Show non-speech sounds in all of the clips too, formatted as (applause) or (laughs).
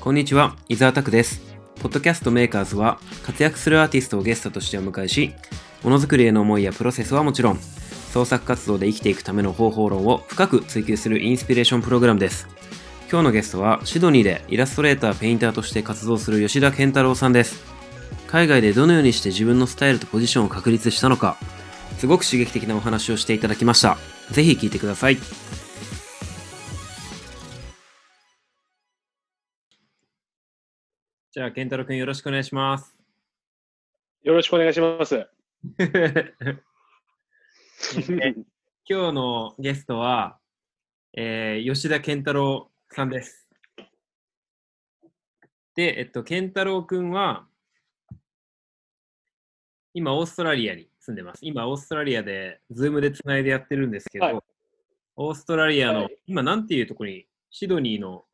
こんにちは、伊沢拓です。ポッドキャストメーカーズは、活躍するアーティストをゲストとしてお迎えし、ものづくりへの思いやプロセスはもちろん、創作活動で生きていくための方法論を深く追求するインスピレーションプログラムです。今日のゲストは、シドニーでイラストレーター、ペインターとして活動する吉田健太郎さんです。海外でどのようにして自分のスタイルとポジションを確立したのか、すごく刺激的なお話をしていただきました。ぜひ聞いてください。じゃあ、健太郎くんよろしくお願いします。よろしくお願いします。(laughs) 今日のゲストは、えー吉田健太郎さんです。で、えっと、健太郎くんは、今、オーストラリアに住んでます。今、オーストラリアで、ズームでつないでやってるんですけど、はいオーストラリアの、はい今、なんていうところに、シドニーの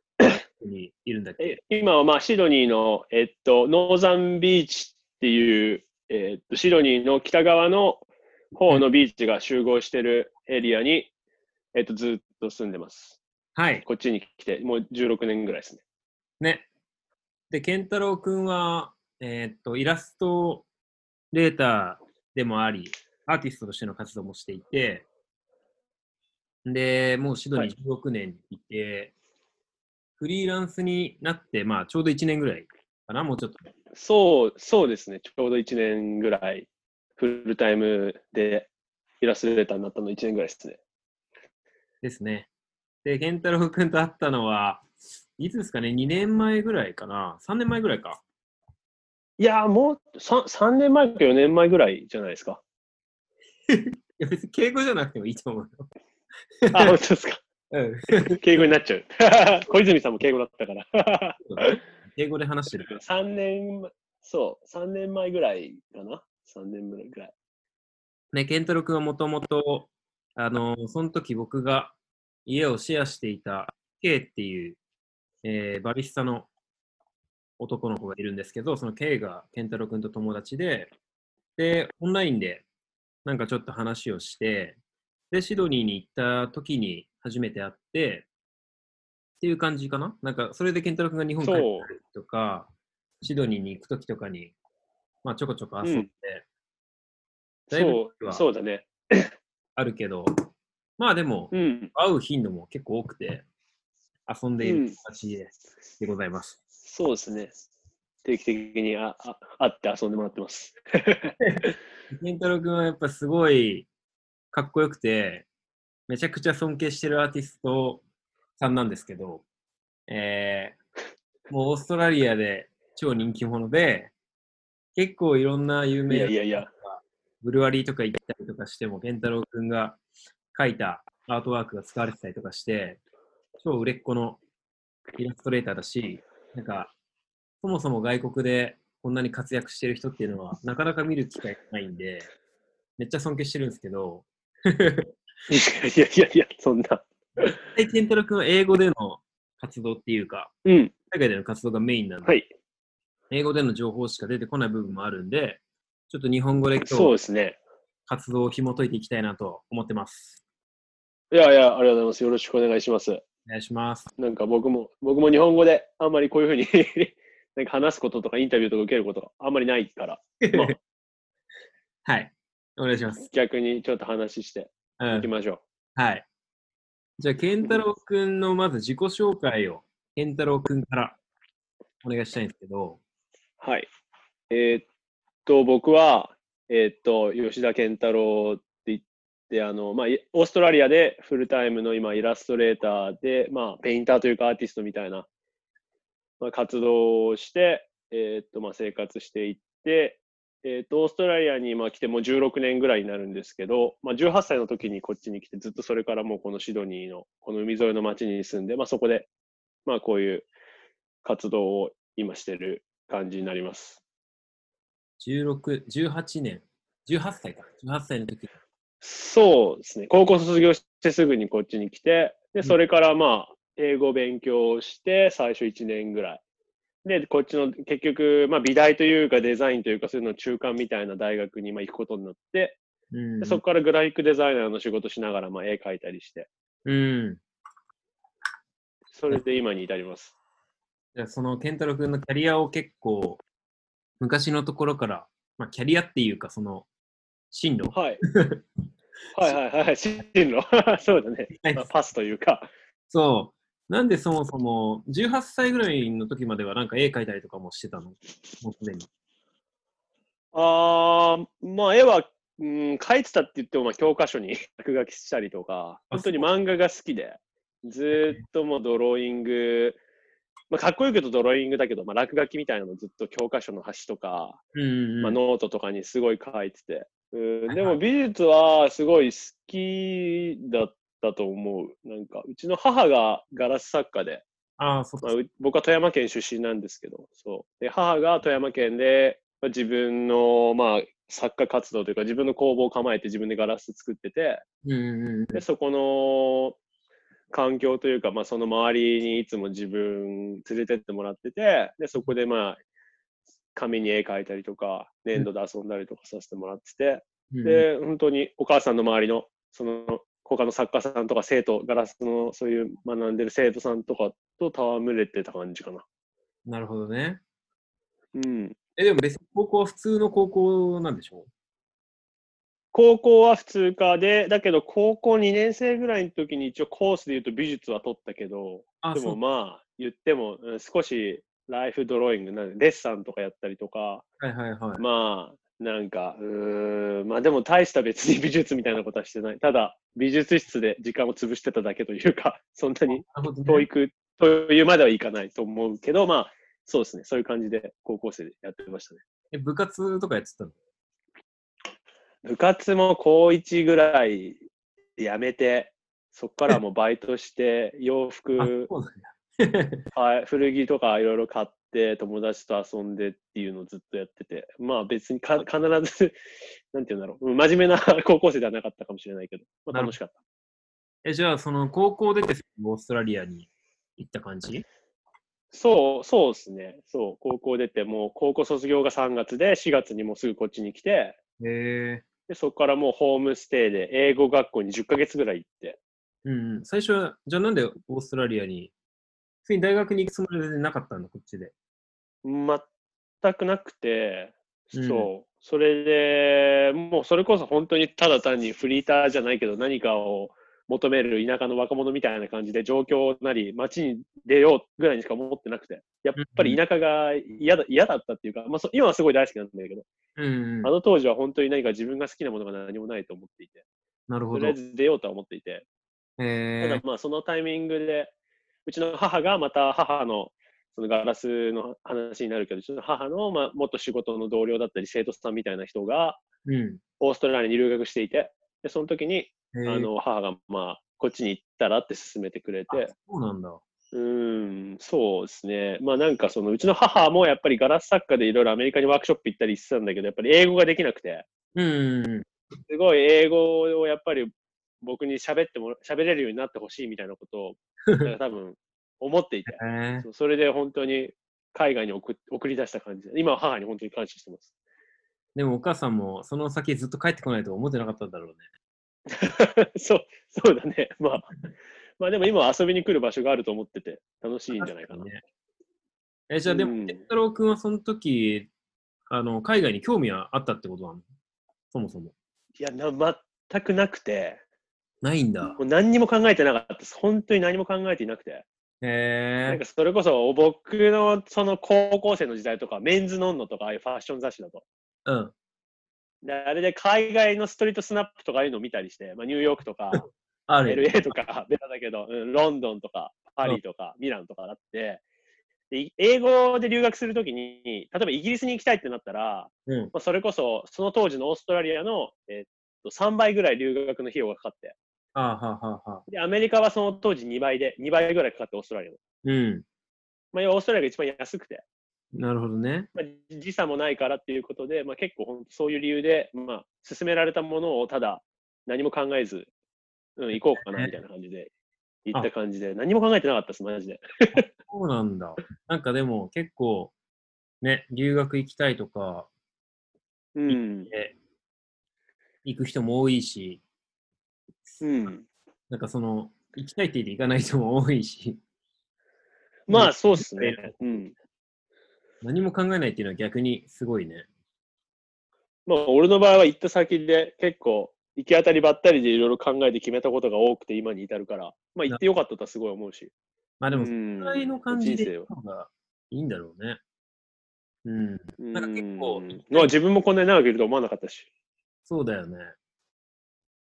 にいるんだっけ？え今はまあシドニーの、えっと、ノーザンビーチっていう、えっと、シドニーの北側の方のビーチが集合してるエリアに、えっと、ずっと住んでます。はい。こっちに来て、もう16年ぐらいですね。ね。で、健太郎くんは、えーっと、イラストレーターでもあり、アーティストとしての活動もしていて、で、もうシドニー16年いて、フリーランスになって、まあ、ちょうど1年ぐらいかな、もうちょっと。そう、そうですね。ちょうど1年ぐらい、フルタイムでイラストレーターになったの1年ぐらいですね。ですね。で、健太郎くんと会ったのは、いつですかね、2年前ぐらいかな、3年前ぐらいか。いやー、もう 3, 3年前か4年前ぐらいじゃないですか。(laughs) いや、別に敬語じゃなくてもいいと思うよ。あ、本当ですか。うん。敬語になっちゃう。(laughs) 小泉さんも敬語だったから。(laughs) 敬語で話してるから。3年、そう、3年前ぐらいかな。3年ぐらい。ね、健太郎君はもともと、あの、その時僕が家をシェアしていた K っていう、えーバリスタの男の子がいるんですけど、その K が健太郎君と友達で、で、オンラインでなんかちょっと話をして、で、シドニーに行った時に初めて会って、っていう感じかな？なんか、それで健太郎君が日本帰ってくるとか、シドニーに行く時とかに、まあちょこちょこ遊んで、だいぶそう、はそうだね。あるけど、まあでも、うん。会う頻度も結構多くて、遊んでいるうん形で,、でございます。そうですね。定期的にああ会って遊んでもらってます。健太郎君はやっぱすごいかっこよくて、めちゃくちゃ尊敬してるアーティストさんなんですけど、えー、もうオーストラリアで超人気者で、結構いろんな有い名な。ブルワリーとか行ったりとかしても、健太郎君が描いたアートワークが使われてたりとかして、超売れっ子のイラストレーターだし、なんか、そもそも外国でこんなに活躍してる人っていうのは、なかなか見る機会がないんで、めっちゃ尊敬してるんですけど、(laughs) いやいやいやそんな。で健太郎君は英語での活動っていうか、うん。海外での活動がメインなんで、はい。英語での情報しか出てこない部分もあるんで、ちょっと日本語で今そう日ですね。活動を紐解いていきたいなと思ってます。いやいや、ありがとうございます。よろしくお願いします。お願いします。なんか僕も、僕も日本語であんまりこういうふうに (laughs) なんか話すこととかインタビューとか受けることがあんまりないから、(laughs) まあ、はい。お願いします。逆にちょっと話してうんいきましょはい。じゃあ、健太郎くんのまず自己紹介を、健太郎くんからお願いしたいんですけど、う。はい。えーっと、僕は、えーっと、吉田健太郎って言って、あの、まあ、いオーストラリアでフルタイムの今、イラストレーターで、まあ、ペインターというかアーティストみたいな、まあ、活動をして、えーっと、まあ、生活していって、えーっと、オーストラリアにまあ来てもう16年ぐらいになるんですけど、まあ、18歳の時にこっちに来て、ずっとそれからもうこのシドニーのこの海沿いの町に住んで、まあ、そこで、まあ、こういう活動を今してる感じになります。16、18年、18歳か。18歳の時に。そうですね。高校卒業してすぐにこっちに来て、うんで、それからまあ、英語勉強して、最初1年ぐらい。で、こっちの結局、まあ、美大というかデザインというか、そういうの中間みたいな大学にまあ行くことになって、うんでそこからグラフィックデザイナーの仕事しながらまあ絵描いたりして、うん。それで今に至ります。じゃあその健太郎君のキャリアを結構、昔のところから、まあ、キャリアっていうか、その、進路？はい。(laughs) はいはいはい。進路？(laughs) そうだね。まあパスというか。そう。なんでそもそも、18歳ぐらいの時まではなんか絵描いたりとかもしてたの？もうすでに。あー、まあ絵は、うん、書いてたって言っても、まあ教科書に (laughs) 落書きしたりとか、あ本当に漫画が好きで、ずーっともうドローイング、まあかっこよく言うとドローイングだけど、まあ落書きみたいなのずっと教科書の端とか、うんうんうん。まあ、ノートとかにすごい書いてて。うん、はいでも美術はすごい好きだったと思う。なんか、うちの母がガラス作家で、ああ、そ僕は富山県出身なんですけど、そう。で、母が富山県で、まあ、自分の、まあ、作家活動というか、自分の工房を構えて自分でガラス作ってて。で、そこの環境というか、まあ、その周りにいつも自分連れてってもらってて、で、そこでまあ、紙に絵描いたりとか、粘土で遊んだりとかさせてもらってて、うんで、本当にお母さんの周りの、その、他の作家さんとか生徒、ガラスのそういう学んでる生徒さんとかと戯れてた感じかな。なるほどね。うん。え、でも別に高校は普通の高校なんでしょ？高校は普通科で、だけど高校2年生ぐらいの時に一応コースで言うと美術は取ったけど、あ、でも。まあ言ってもうん少しライフドローイングなんでデッサンとかやったりとか、はいはいはい。まあなんか、うーん、まあでも大した別に美術みたいなことはしてない。ただ美術室で時間を潰してただけというか、(laughs) そんなに教育というまではいかないと思うけど、まあそうですね、そういう感じで高校生でやってましたね。え、部活とかやってたの？部活も高1ぐらいやめて、そこからもうバイトして、洋 (laughs) あ、服。はい古着とかいろいろ買って、友達と遊んでっていうのをずっとやってて、まあ別にか必ず、(laughs) なんて言うんだろう、うん真面目な (laughs) 高校生ではなかったかもしれないけど、まあ、楽しかった。え、じゃあ、その高校出てオーストラリアに行った感じ？そう、そうですね。そう、高校出て、もう高校卒業が3月で、4月にもうすぐこっちに来て。でそこからもうホームステイで英語学校に10ヶ月ぐらい行って、うんうん。最初は、じゃあなんでオーストラリアに、普通に大学に行くつもりでなかったんだ、こっちで。全くなくて、うんそう。それで、もうそれこそ本当にただ単にフリーターじゃないけど何かを求める田舎の若者みたいな感じで上京なり街に出ようぐらいにしか思ってなくて、やっぱり田舎が嫌だ嫌だったっていうか、まあ、そ今はすごい大好きなんだけど、うん、うんあ。の当時は本当に何か自分が好きなものが何もないと思っていて、なるほど。とりあえず出ようとは思っていて、たへえ。だまあそのタイミングで、うちの母がまた母のそのガラスの話になるけど、うちの母のまあ元仕事の同僚だったり生徒さんみたいな人がうん。オーストラリアに留学していて、でその時にあの母がまあこっちに行ったらって勧めてくれあて、そうなんだ。うーん、そうですね。まあなんかそのうちの母もやっぱりガラス作家でいろいろアメリカにワークショップ行ったりしてたんだけど、やっぱり英語ができなくて、うん。すごい英語をやっぱり僕に喋っても、喋れるようになってほしいみたいなことを、(laughs) 多分思っていて、へえそうそれで本当に海外に送っ送り出した感じで、今は母に本当に感謝してます。でもお母さんもその先ずっと帰ってこないとは思ってなかったんだろうね。(laughs) そう、そうだね。まあ、(laughs) まあでも今は遊びに来る場所があると思ってて、楽しいんじゃないかな。ねえ、じゃあでも、うん健太郎君はその時、あの、海外に興味はあったってことなの？そもそも。いやな、全くなくて、ないんだ。もう何にも考えてなかったです。本当に何も考えていなくて。なんか。それこそ僕のその高校生の時代とか、メンズノンノとか、ああいうファッション雑誌だと。うん。であれで海外のストリートスナップとかいうのを見たりして、まあ、ニューヨークとか、(laughs) ある。LA とか、(laughs) ベタだけど、うん、ロンドンとか、パリとか、ミランとかだって、でい英語で留学するときに、例えばイギリスに行きたいってなったら、うん。まあ、それこそ、その当時のオーストラリアの、えっと3倍ぐらい留学の費用がかかって。で、アメリカはその当時2倍で、2倍ぐらいかかって、オーストラリアの。うん。まあ、オーストラリアが一番安くて、なるほどね。まあ、時差もないからっていうことで、まあ、結構本当そういう理由で、まあ、勧められたものをただ何も考えず、うん、行こうかなみたいな感じで、行った感じで、何も考えてなかったです、マジで。そうなんだ。なんかでも結構、ね、留学行きたいとか、うん。え行く人も多いし、うん。なんかその、行きたいって言って行かない人も多いし。まあ、そうっすね。(laughs) うん。何も考えないっていうのは逆にすごいね。まあ、俺の場合は行った先で結構、行き当たりばったりでいろいろ考えて決めたことが多くて今に至るから、まあ行ってよかったとはすごい思うし。まあでも、そうんのぐらいの感じで人生を行った方がいいんだろうね。うん。うんなんか結構まあ自分もこんなに長くいると思わなかったし。そうだよね。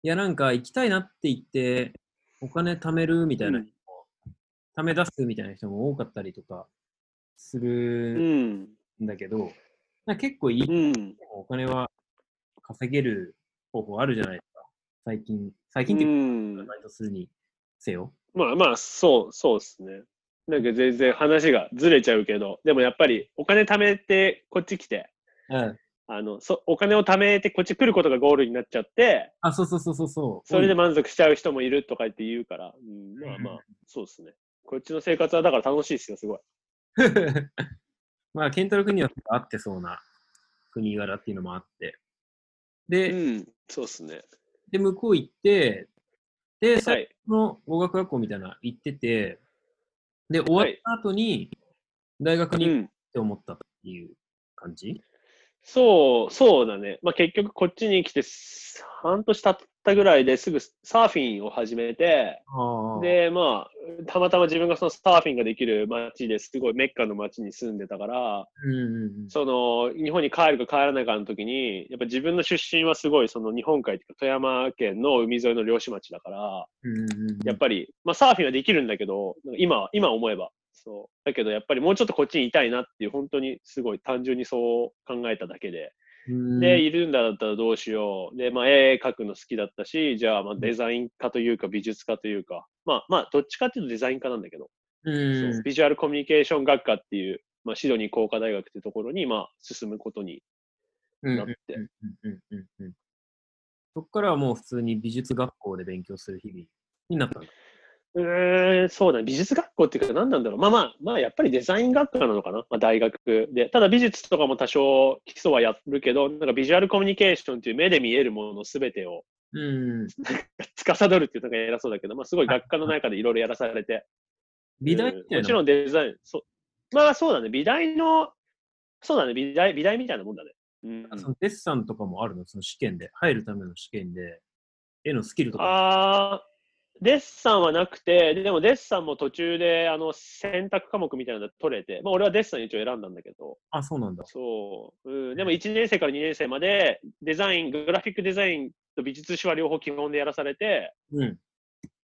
いや、なんか行きたいなって言って、お金貯めるみたいな人も、貯め出すみたいな人も多かったりとかすうるん。んだけど、なんか結構いい、うん。お金は稼げる方法あるじゃないですか。最近、最近うっていうか、ん。バイトするにせよ。まあまあ、そう、そうですね。なんか全然話がずれちゃうけど、でもやっぱりお金貯めてこっち来て、うん。あのそお金を貯めてこっち来ることがゴールになっちゃって、あ、そうそうそうそうそう。それで満足しちゃう人もいるとか言って言うから、うん、まあまあ、そうですね。こっちの生活はだから楽しいですよ、すごい。(laughs) まあ、ケンタ君には合ってそうな国柄っていうのもあって。で、うん、そうですね。で、向こう行って、で、は最い。初の語学学校みたいなの行ってて、で、終わった後に大学にっうん。て思ったっていう感じ、そう、そうだね。まあ結局こっちに来て半年経ったぐらいですぐサーフィンを始めて。で、まあ、たまたま自分がそのサーフィンができる街ですごいメッカの街に住んでたから。その日本に帰るか帰らないかの時に、やっぱ自分の出身はすごいその日本海というか富山県の海沿いの漁師町だから、やっぱり、まあサーフィンはできるんだけど、今は、今思えば。そう。だけどやっぱりもうちょっとこっちにいたいなっていう、本当にすごい単純にそう考えただけで。うんで、いるんだったらどうしよう。で、まあ絵描くの好きだったし、じゃあまあデザイン科というか美術科というか、まあまあどっちかっていうとデザイン科なんだけど、うんビジュアルコミュニケーション学科っていう、まあシドニー工科大学っていうところにまあ進むことにうんなって。そっからはもう普通に美術学校で勉強する日々になったんだ。うーん、そうだね。美術学校っていうか何なんだろう。まあまあ、まあやっぱりデザイン学科なのかな。まあ大学で。ただ美術とかも多少基礎はやるけど、なんかビジュアルコミュニケーションっていう目で見えるものすべてをうん。司るっていうのが偉そうだけど、まあすごい学科の中でいろいろやらされて。美大みたいな。うんもちろんデザイン、そう。まあそうだね。美大の、そうだね。美大、美大みたいなもんだね。うん。そのデッサンとかもあるの？その試験で。入るための試験で。絵のスキルとか。ああ、デッサンはなくて、でもデッサンも途中であの選択科目みたいなのが取れて、まあ、俺はデッサン一応選んだんだけど、あ、そうなんだ。そう、うん、でも1年生から2年生までデザイン、グラフィックデザインと美術史は両方基本でやらされて、うん。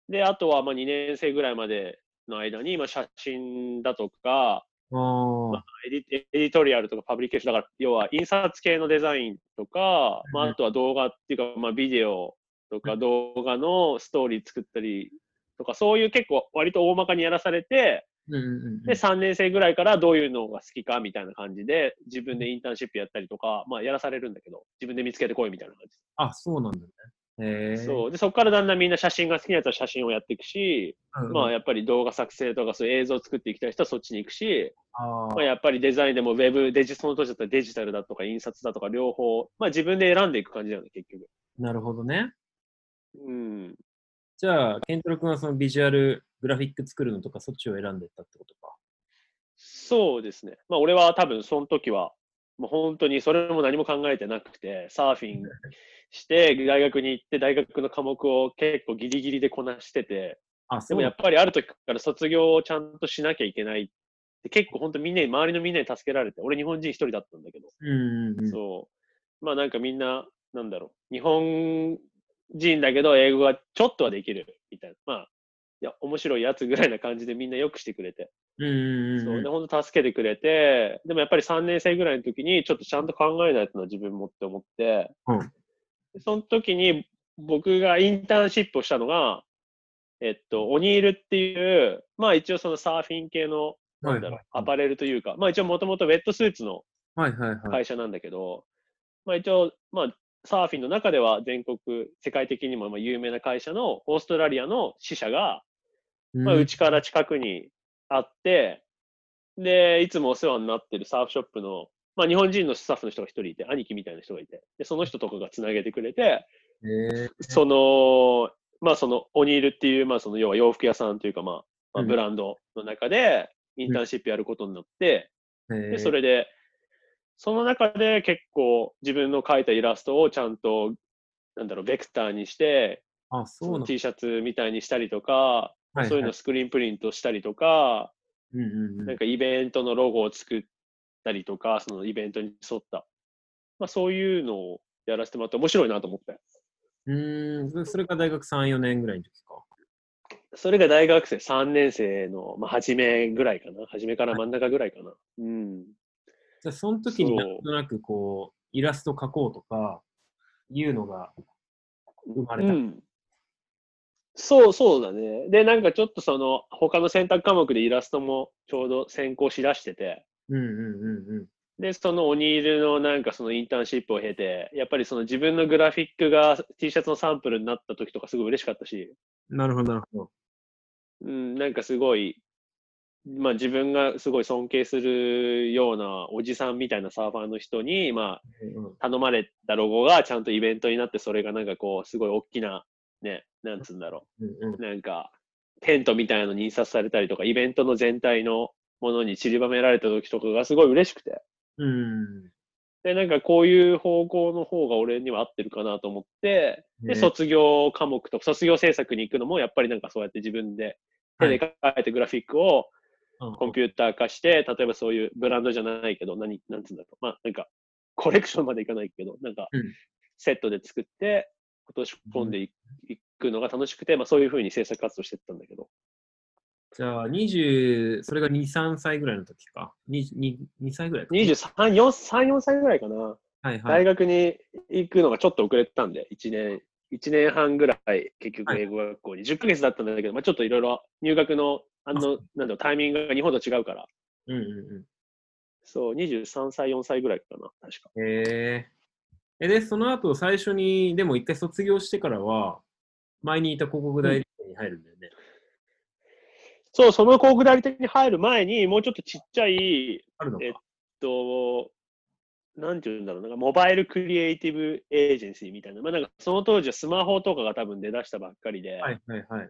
で、あとはまあ2年生ぐらいまでの間に、まあ、写真だとか、ああ。エディエディトリアルとかパブリケーションだから、要は印刷系のデザインとか、まあ、あとは動画っていうか、まあ、ビデオとか動画のストーリー作ったりとか、そういう結構割と大まかにやらされて。で、3年生ぐらいからどういうのが好きかみたいな感じで、自分でインターンシップやったりとか、まあ、やらされるんだけど、自分で見つけてこいみたいな感じ。あ、そうなんだね。へえ。そう。で、そこからだんだんみんな写真が好きなやつは写真をやっていくし、うん。まあ、やっぱり動画作成とかそういう映像を作っていきたい人はそっちに行くし、あまあ、やっぱりデザインでもウェブ、デジその当時だったらデジタルだとか印刷だとか両方、まあ自分で選んでいく感じだよね、結局。なるほどね。うん。じゃあ、ケントロ君はそのビジュアルグラフィック作るのとか、そっちを選んでったってことか。そうですね。まあ俺は多分その時は、もう本当にそれも何も考えてなくて、サーフィンして、大学に行って、大学の科目を結構ギリギリでこなしてて、あ、でそうもやっぱりある時から卒業をちゃんとしなきゃいけないって、結構本当みんなに、周りのみんなに助けられて、俺日本人一人だったんだけど、うんうんうん。そう。まあなんかみんな、なんだろう、日本人だけど英語がちょっとはできるみたいな。まあ、いや、面白いやつぐらいな感じでみんなよくしてくれて。うんうんうん。そう。で、本当助けてくれて、でもやっぱり3年生ぐらいの時にちょっとちゃんと考えないとな、自分もって思って、うんでその時に僕がインターンシップをしたのが、えっと、オニールっていう、まあ一応そのサーフィン系の、なんだろう、アパレルというか、まあ一応もともとウェットスーツのはいはいはい。会社なんだけど、まあ一応、まあサーフィンの中では全国、世界的にもまあ有名な会社のオーストラリアの支社が、まあうちから近くにあって、で、いつもお世話になってるサーフショップの、まあ日本人のスタッフの人が一人いて、兄貴みたいな人がいて、で、その人とかがつなげてくれて、へえその、まあそのオニールっていう、まあその要は洋服屋さんというかまあ、まあうん。ブランドの中で、インターンシップやることになって、へー。で、それで、その中で結構自分の描いたイラストをちゃんと、なんだろう、ベクターにして、あ、そうなん T シャツみたいにしたりとか、はいそういうのをスクリーンプリントしたりとか、うんうんうんなんかイベントのロゴを作ったりとか、そのイベントに沿った、まあ、そういうのをやらせてもらって面白いなと思って。うーん、そそれが大学3、4年ぐらいの時か。それが大学生3年生の、まあ、初めぐらいかな。初めから真ん中ぐらいかな。うん。じゃあ、その時になんとなくこう、イラスト描こうとか、いうのが生まれた。うん。そう、そうだね。で、なんかちょっとその、他の選択科目でイラストもちょうど専攻しだしてて、うんうんうんうん。で、そのオニールのなんかそのインターンシップを経て、やっぱりその自分のグラフィックが T シャツのサンプルになった時とかすごい嬉しかったし、なるほど、なるほど。うん、なんかすごい、まあ自分がすごい尊敬するようなおじさんみたいなサーファーの人に、まあ頼まれたロゴがちゃんとイベントになって、それがなんかこう、すごい大きな、ね、なんつうんだろう。なんか、テントみたいなのに印刷されたりとか、イベントの全体のものに散りばめられた時とかがすごい嬉しくて、うん。で、なんかこういう方向の方が俺には合ってるかなと思って、で、ね。卒業科目とか、卒業制作に行くのも、やっぱりなんかそうやって自分で手で書いてグラフィックをうんコンピューター化して、例えばそういうブランドじゃないけど、何、なんつうんだろう。まあ、なんか、コレクションまでいかないけど、なんかうん、セットで作って、落とし込んでいいくのが楽しくて、まあそういうふうに制作活動してったんだけど。じゃあ、20、それが2、3歳ぐらいの時か。2, 2, 2歳ぐらいか。23、4、3、4歳ぐらいかな。はいはい。大学に行くのがちょっと遅れてたんで、1年、1年半ぐらい、結局はい英語学校に、10ヶ月だったんだけど、まあちょっといろいろ入学の、あの、なんだろう、タイミングが日本と違うから、うんうんそう、23歳、4歳ぐらいかな、確か。うん。へえ。え、で、その後、最初に、でも一回卒業してからは、前にいた広告代理店に入るんだよね。そう、その広告代理店に入る前に、もうちょっとちっちゃい、あるのか。えっと、なんていうんだろう、なんかモバイルクリエイティブエージェンシーみたいな、まあなんかその当時はスマホとかが多分出だしたばっかりで、はいはいはい。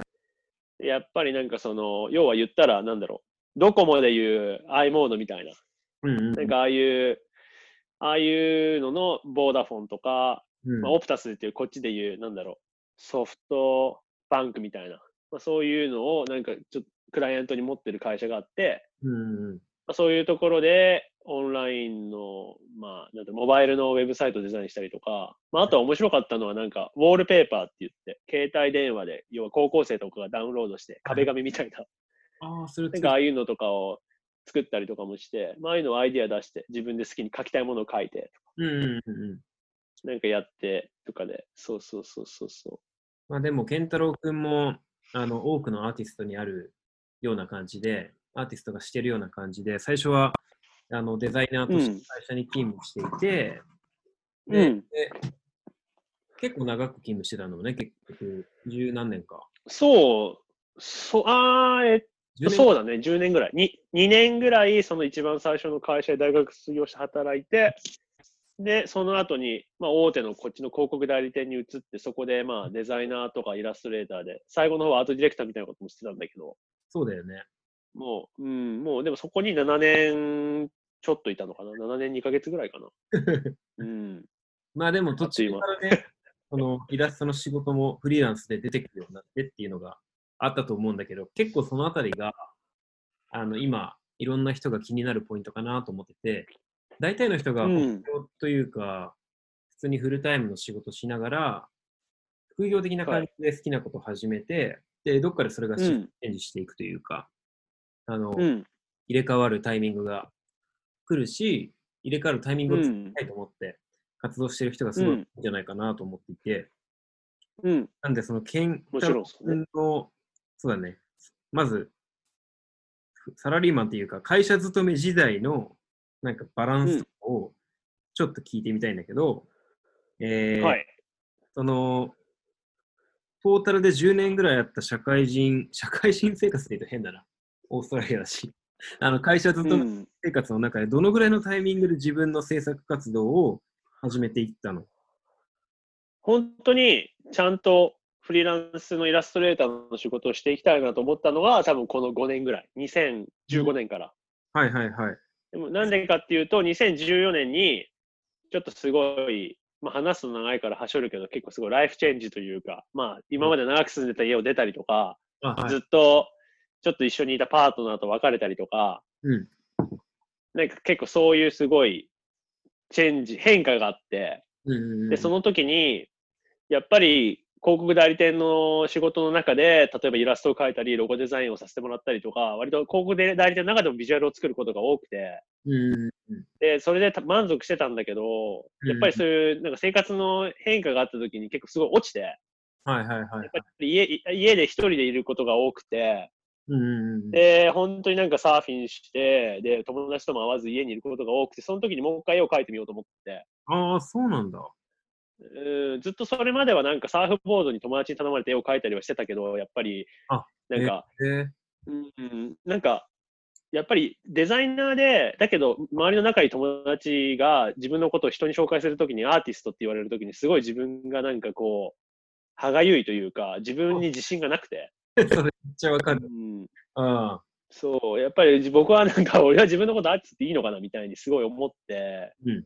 やっぱりなんかその、要は言ったら、なんだろう、ドコモでいう i モードみたいな、うんうんなんかああいう、ああいうののボーダフォンとか、うん。まあ、オプタスっていうこっちでいう、なんだろう、ソフトバンクみたいな、まあ、そういうのをなんかちょっとクライアントに持ってる会社があって、うんうん。まあ、そういうところでオンラインの、まあ、なんてモバイルのウェブサイトをデザインしたりとか、まあ、あとは面白かったのはなんか、ウォールペーパーって言って、携帯電話で、要は高校生とかがダウンロードして、壁紙みたいな、ああ、それなんかああいうのとかを作ったりとかもして、まあ、ああいうのをアイディア出して、自分で好きに書きたいものを書いて、うんうんうんうん。なんかやってとかで、そうそうそうそうそまあでも、健太郎くんも、あの、多くのアーティストにあるような感じで、アーティストがしてるような感じで、最初は、あの、デザイナーとしてうん会社に勤務していて、う。でうん。で結構長く勤務してたのね、結局、十何年か。そう、そう、あーえっ10年そうだね、10年ぐらい。に2年ぐらい、その一番最初の会社で大学卒業して働いて、で、その後に、まあ、大手のこっちの広告代理店に移って、そこで、まあ、デザイナーとかイラストレーターで、最後の方はアートディレクターみたいなこともしてたんだけど、そうだよね。もう、うん、もう、でもそこに7年ちょっといたのかな？7年2ヶ月ぐらいかな？うん。まあでも途中からね、(laughs) そのイラストの仕事もフリーランスで出てくるようになってっていうのがあったと思うんだけど、結構そのあたりが、あの今、いろんな人が気になるポイントかなと思ってて、大体の人がというか、普通にフルタイムの仕事しながら、副業的な感じで好きなことを始めて、で、どっかでそれがチェンジしていくというか、あの、うん。入れ替わるタイミングが来るし、入れ替わるタイミングを作りうん。たいと思って活動してる人がすごいんじゃないかなと思っていて、うん。なんでその健もちろんそうね君の、そうだね、まず、ふサラリーマンっていうか会社勤め時代のなんかバランスをちょっと聞いてみたいんだけど、えーはい。その、トータルで10年ぐらいあった社会人、社会人生活って言うと変だな。オーストラリアだし。(laughs) あの会社勤めうん生活の中でどのぐらいのタイミングで自分の制作活動を始めていったの？本当にちゃんとフリーランスのイラストレーターの仕事をしていきたいなと思ったのが、多分この5年ぐらい。2015年から。はいはいはい。でもなんでかっていうと、2014年に、ちょっとすごい、まあ、話すと長いからはしょるけど、結構すごいライフチェンジというか、まあ、今まで長く住んでた家を出たりとか、あはいずっとちょっと一緒にいたパートナーと別れたりとか、うん。なんか結構そういうすごいチェンジ、変化があって、で、その時に、やっぱり広告代理店の仕事の中で、例えばイラストを描いたり、ロゴデザインをさせてもらったりとか、割と広告代理店の中でもビジュアルを作ることが多くて、で、それでた満足してたんだけど、うんやっぱりそういうなんか生活の変化があった時に結構すごい落ちて、はいはいはい。やっぱり家家で一人でいることが多くて、で、本当になんかサーフィンして、で、友達とも会わず家にいることが多くて、その時にもう一回絵を描いてみようと思って、ああ、そうなんだ。うんずっとそれまではなんかサーフボードに友達に頼まれて絵を描いたりはしてたけど、やっぱりあ、なんか、えー。うん、なんか、やっぱりデザイナーで、だけど周りの仲いい友達が自分のことを人に紹介するときにアーティストって言われるときにすごい自分がなんかこう、歯がゆいというか、自分に自信がなくて、(laughs) それめっちゃわかる。うん、ああ。そう、やっぱり僕はなんか (laughs) 俺は自分のことアーティストっていいのかなみたいにすごい思って、うん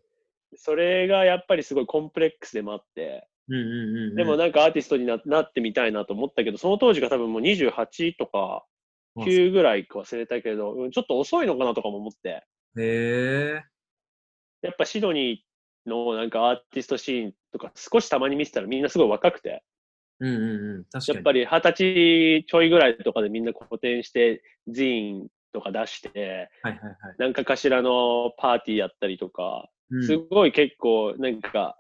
それがやっぱりすごいコンプレックスでもあって、うんうんうんうん。でもなんかアーティストにななってみたいなと思ったけど、その当時が多分もう28とかあ9ぐらいか忘れたけど、うんちょっと遅いのかなとかも思って、へえ。やっぱシドニーのなんかアーティストシーンとか少したまに見てたらみんなすごい若くて、うんうんうん。確かに。やっぱり二十歳ちょいぐらいとかでみんな個展して、ジーンとか出して、はいはいはい。なんかかしらのパーティーやったりとか、うんすごい結構なんか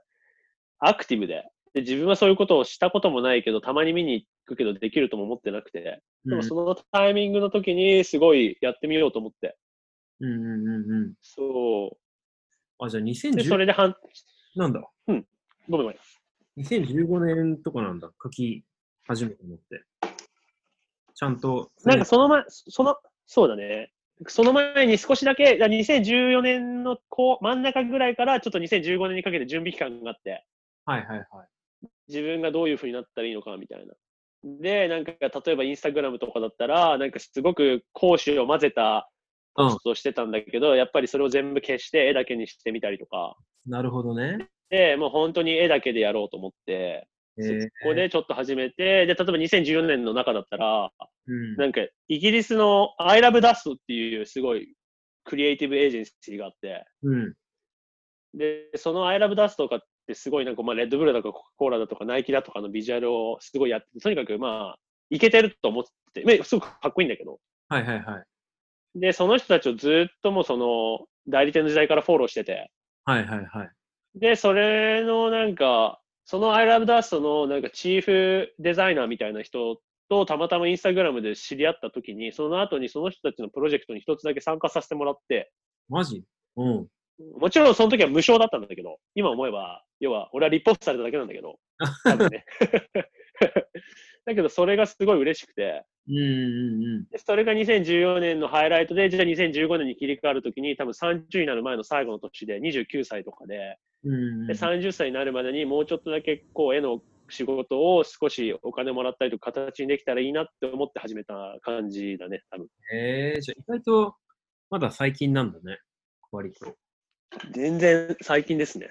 アクティブでで、自分はそういうことをしたこともないけど、たまに見に行くけどできるとも思ってなくて、でもそのタイミングの時にすごいやってみようと思って、うんうんうんうん。そあ、じゃあう。で、そ2010れで半、なんだ。ごめんごめん。2015年とかなんだ。書き始めたのって。ちゃんと。なんかその前、その、そうだね。その前に少しだけ、だ2014年のこう真ん中ぐらいからちょっと2015年にかけて準備期間があって、はいはいはい。自分がどういう風になったらいいのかみたいな。で、なんか例えばインスタグラムとかだったら、なんかすごく講師を混ぜたポストをしてたんだけど、やっぱりそれを全部消して絵だけにしてみたりとか、なるほどね。で、もう本当に絵だけでやろうと思って、そえーこでちょっと始めて、で、例えば2014年の中だったら、うん。なんかイギリスの I Love Dust っていうすごいクリエイティブエージェンシーがあって、うん。で、その I Love Dust とかってすごいなんか、まあ、レッドブルだとかコーラだとかナイキだとかのビジュアルをすごいやってて、とにかくまあ、いけてると思ってて、まあすごくかっこいいんだけど、はいはいはい。で、その人たちをずっともうその代理店の時代からフォローしてて、はいはいはい。で、それのなんか、その I Love Dust のなんかチーフデザイナーみたいな人とたまたまインスタグラムで知り合った時に、その後にその人たちのプロジェクトに一つだけ参加させてもらって、マジ？うん。もちろんその時は無償だったんだけど、今思えば、要は俺はリポートされただけなんだけど、(laughs) 多分ね。(laughs) だけどそれがすごい嬉しくて、うんうんうん。でそれが2014年のハイライトで、じゃあ2015年に切り替わるときに、多分30になる前の最後の年で29歳とかで、で30歳になるまでにもうちょっとだけこう絵の仕事を少しお金もらったりとか形にできたらいいなって思って始めた感じだね、多分。えー、じゃあ意外とまだ最近なんだね。割と。全然最近ですね。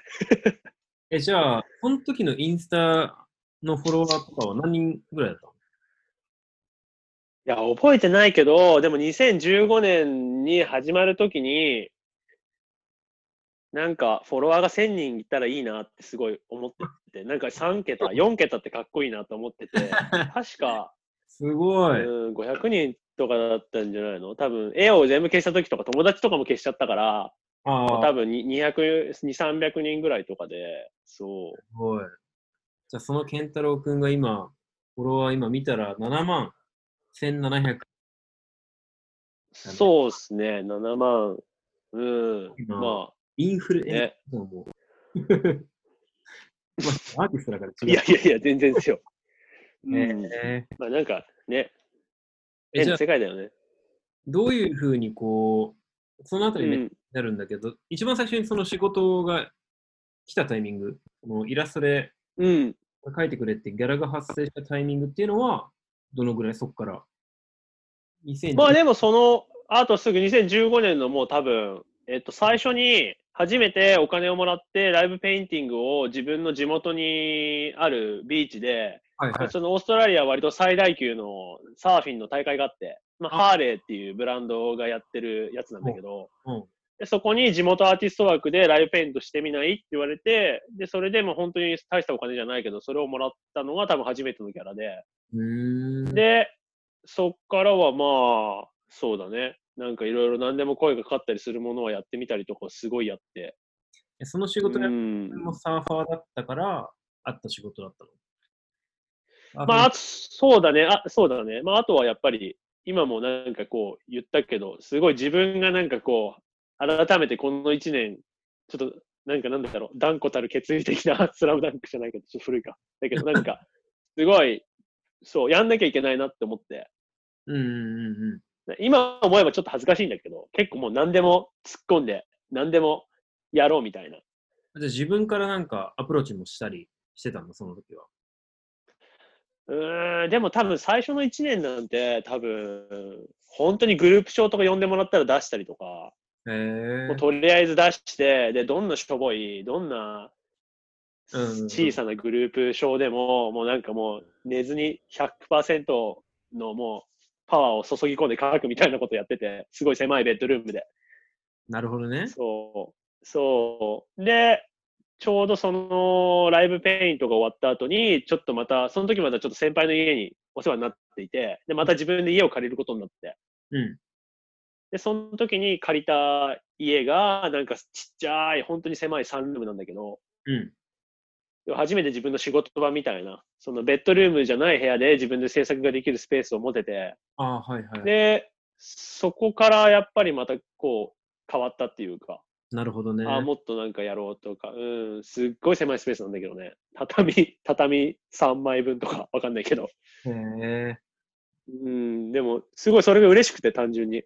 (laughs) え、じゃあ、その時のインスタのフォロワーとかは何人ぐらいだったの？いや、覚えてないけど、でも2015年に始まるときに、なんかフォロワーが1000人いったらいいなってすごい思ってて、なんか3桁、(laughs) 4桁ってかっこいいなと思ってて、(laughs) 確か、すごい。うん、500人とかだったんじゃないの？多分、絵を全部消したときとか友達とかも消しちゃったから、ああ、多分に200、2、300人ぐらいとかで、そう。すごい。じゃあ、その健太郎くんが今、フォロワー今見たら7万1700。そうですね、7万。うん。今まインフルエンねザもう。(laughs) まあ、アーティストだからあ、違う。いやいやいや、全然ですよ。(laughs) うん。えまあなんかね、ーえ世界だよね。どういうふうにこう、そのあたりにうん。なるんだけど、一番最初にその仕事が来たタイミング、もうイラストでうん。書いてくれってギャラが発生したタイミングっていうのは、どのぐらいそこから？2010まあでもその、あとすぐ2015年のもう多分、えっと、最初に初めてお金をもらってライブペインティングを自分の地元にあるビーチで、はいはい、そのオーストラリアは割と最大級のサーフィンの大会があって、まあ、あハーレーっていうブランドがやってるやつなんだけど、うんでそこに地元アーティスト枠でライブペイントしてみないって言われて、で、それでも本当に大したお金じゃないけど、それをもらったのが多分初めてのギャラで。で、そっからはまあ、そうだね。なんかいろいろ何でも声がかかったりするものはやってみたりとかすごいやって。えその仕事やってうんもサーファーだったから、あった仕事だったの？まあ、そうだね。あ、そうだね。まあ、あとはやっぱり、今もなんかこう言ったけど、すごい自分がなんかこう、改めてこの1年、ちょっと、なんかなんだろう、断固たる決意的な (laughs) スラムダンクじゃないけど、ちょっと古いか。だけどなんか、(laughs) すごい、そう、やんなきゃいけないなって思って、うんうんうんうん。今思えばちょっと恥ずかしいんだけど、結構もう何でも突っ込んで、何でもやろうみたいな。じゃあ自分からなんかアプローチもしたりしてたの、その時は。うーん、でも多分最初の1年なんて、多分、本当にグループ賞とか呼んでもらったら出したりとか、もうとりあえず出して、で、どんなしょぼい、どんな小さなグループ賞でも、もうなんかもう寝ずに100%のもうパワーを注ぎ込んで書くみたいなことやってて、すごい狭いベッドルームで。なるほどね。そう。そう。で、ちょうどそのライブペイントが終わった後に、ちょっとまた、その時またちょっと先輩の家にお世話になっていて、で、また自分で家を借りることになって、うん。で、その時に借りた家が、なんかちっちゃい、本当に狭いサンルームなんだけど、うん。初めて自分の仕事場みたいな、そのベッドルームじゃない部屋で自分で制作ができるスペースを持てて、ああ、はいはい。で、そこからやっぱりまたこう変わったっていうか、なるほどね。あもっとなんかやろうとか、うん、すっごい狭いスペースなんだけどね、畳、畳3枚分とか (laughs) わかんないけど、へえ。うん、でも、すごいそれが嬉しくて単純に。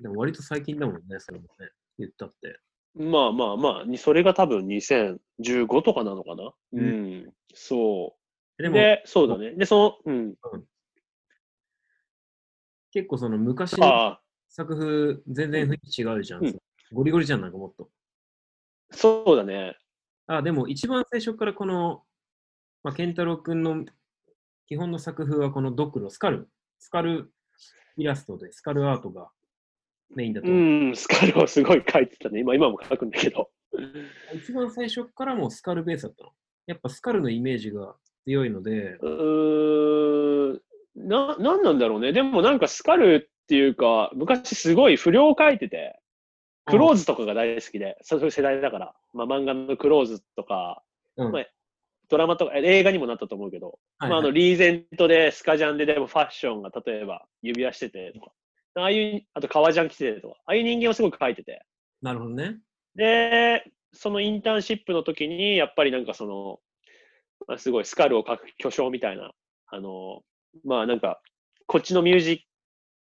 でも割と最近だもんね、それもね。言ったって。まあまあまあ、にそれが多分2015とかなのかな？ううんん、そう。でも、で、そうだね。で、その、うん。結構その昔の作風、全然雰囲気違うじゃん。うんゴリゴリじゃん、なんかもっと。そうだね。あ、でも一番最初からこの、まあ、健太郎くんの基本の作風はこのドクロ、スカル、スカルイラストで、スカルアートがメインだとう。ん、スカルをすごい書いてたね。今、今も書くんだけど。一番最初からもうスカルベースだったの。やっぱスカルのイメージが強いので、うーん、な、なんなんだろうね。でもなんかスカルっていうか、昔すごい不良を書いてて、クローズとかが大好きで、そういう世代だから、まあ漫画のクローズとか、うんまあドラマとか、え映画にもなったと思うけど、はいまああのリーゼントでスカジャンででもファッションが例えば指輪しててとか、ああいう、あと革ジャン着ててとか、ああいう人間をすごく書いてて、なるほどね。で、そのインターンシップの時に、やっぱりなんかその、まあ、すごいスカルを書く巨匠みたいな、あの、まあなんか、こっちのミュージッ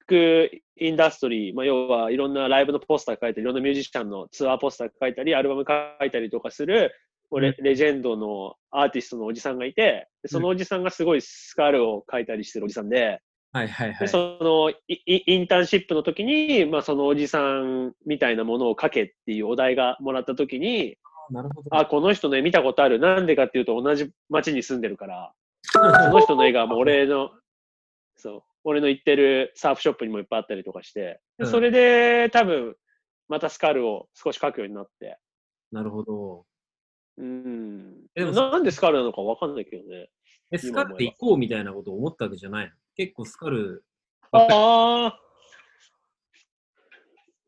クインダストリー、まあ要はいろんなライブのポスター書いたり、いろんなミュージシャンのツアーポスター書いたり、アルバム書いたりとかする、レレジェンドのアーティストのおじさんがいて、でそのおじさんがすごいスカルを書いたりしてるおじさんで、はいはいはい。でそのインターンシップの時に、まあ、そのおじさんみたいなものを書けっていうお題がもらった時に、なるほど。あ、この人ね、見たことある。なんでかっていうと同じ町に住んでるから、(laughs) その人の絵がもう俺の、そう、俺の行ってるサーフショップにもいっぱいあったりとかして、でうんそれで多分、またスカルを少し書くようになって、なるほど。うん。えでもなんでスカルなのかわかんないけどね。え、スカルで行こうみたいなことを思ったわけじゃないの？結構スカルああ。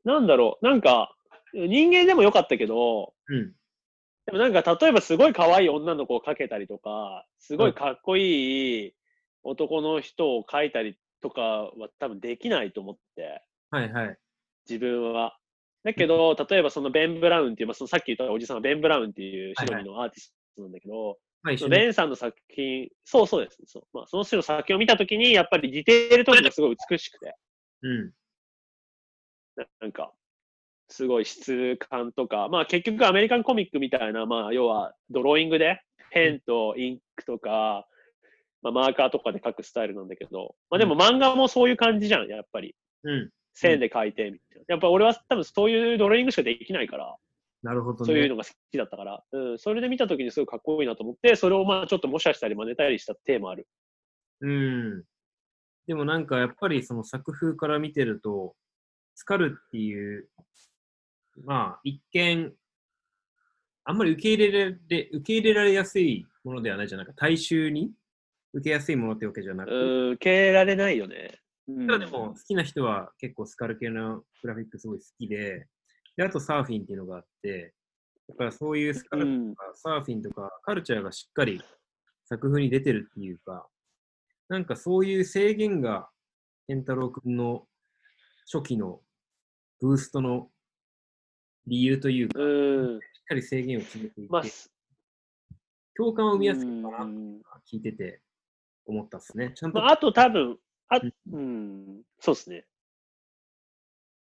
なんだろう。なんか、人間でもよかったけど、うん。でもなんか例えばすごい可愛い女の子を描けたりとか、すごいかっこいい男の人を描いたりとかは多分できないと思って、はいはい。自分は。だけど、例えばそのベン・ブラウンっていう、まあ、そのさっき言ったおじさんはベン・ブラウンっていうシドニーのアーティストなんだけど、はい、一緒にベンさんの作品、そうそうです。そうまあ、その人の作品を見たときに、やっぱりディテールとかがすごい美しくて、うん。ななんか、すごい質感とか、まあ結局アメリカンコミックみたいな、まあ要はドローイングでペンとインクとか、まあ、マーカーとかで書くスタイルなんだけど、まあでも漫画もそういう感じじゃん、やっぱり。うん。線で書いてみたいな。やっぱ俺は多分そういうドローイングしかできないから、なるほどね。そういうのが好きだったから、うん、それで見た時にすごいかっこいいなと思って、それをまあちょっと模写したり真似たりしたテーマある。うん。でもなんかやっぱりその作風から見てると、スカルっていう、まあ一見、あんまり受け入れられ、受け入れられやすいものではないじゃん。なんか大衆に受けやすいものってわけじゃなくて、うん、受けられないよね。うんただでも好きな人は結構スカル系のグラフィックすごい好きで、であとサーフィンっていうのがあって、だからそういうスカルうんとかサーフィンとかカルチャーがしっかり作風に出てるっていうか、なんかそういう制限が健太郎くんの初期のブーストの理由というか、しうん。っかり制限を決めていて、まあ、共感を生みやすいのかな聞いてて思ったっすね。ちゃんと、まあ、あと多分、あうん、うん、そうですね。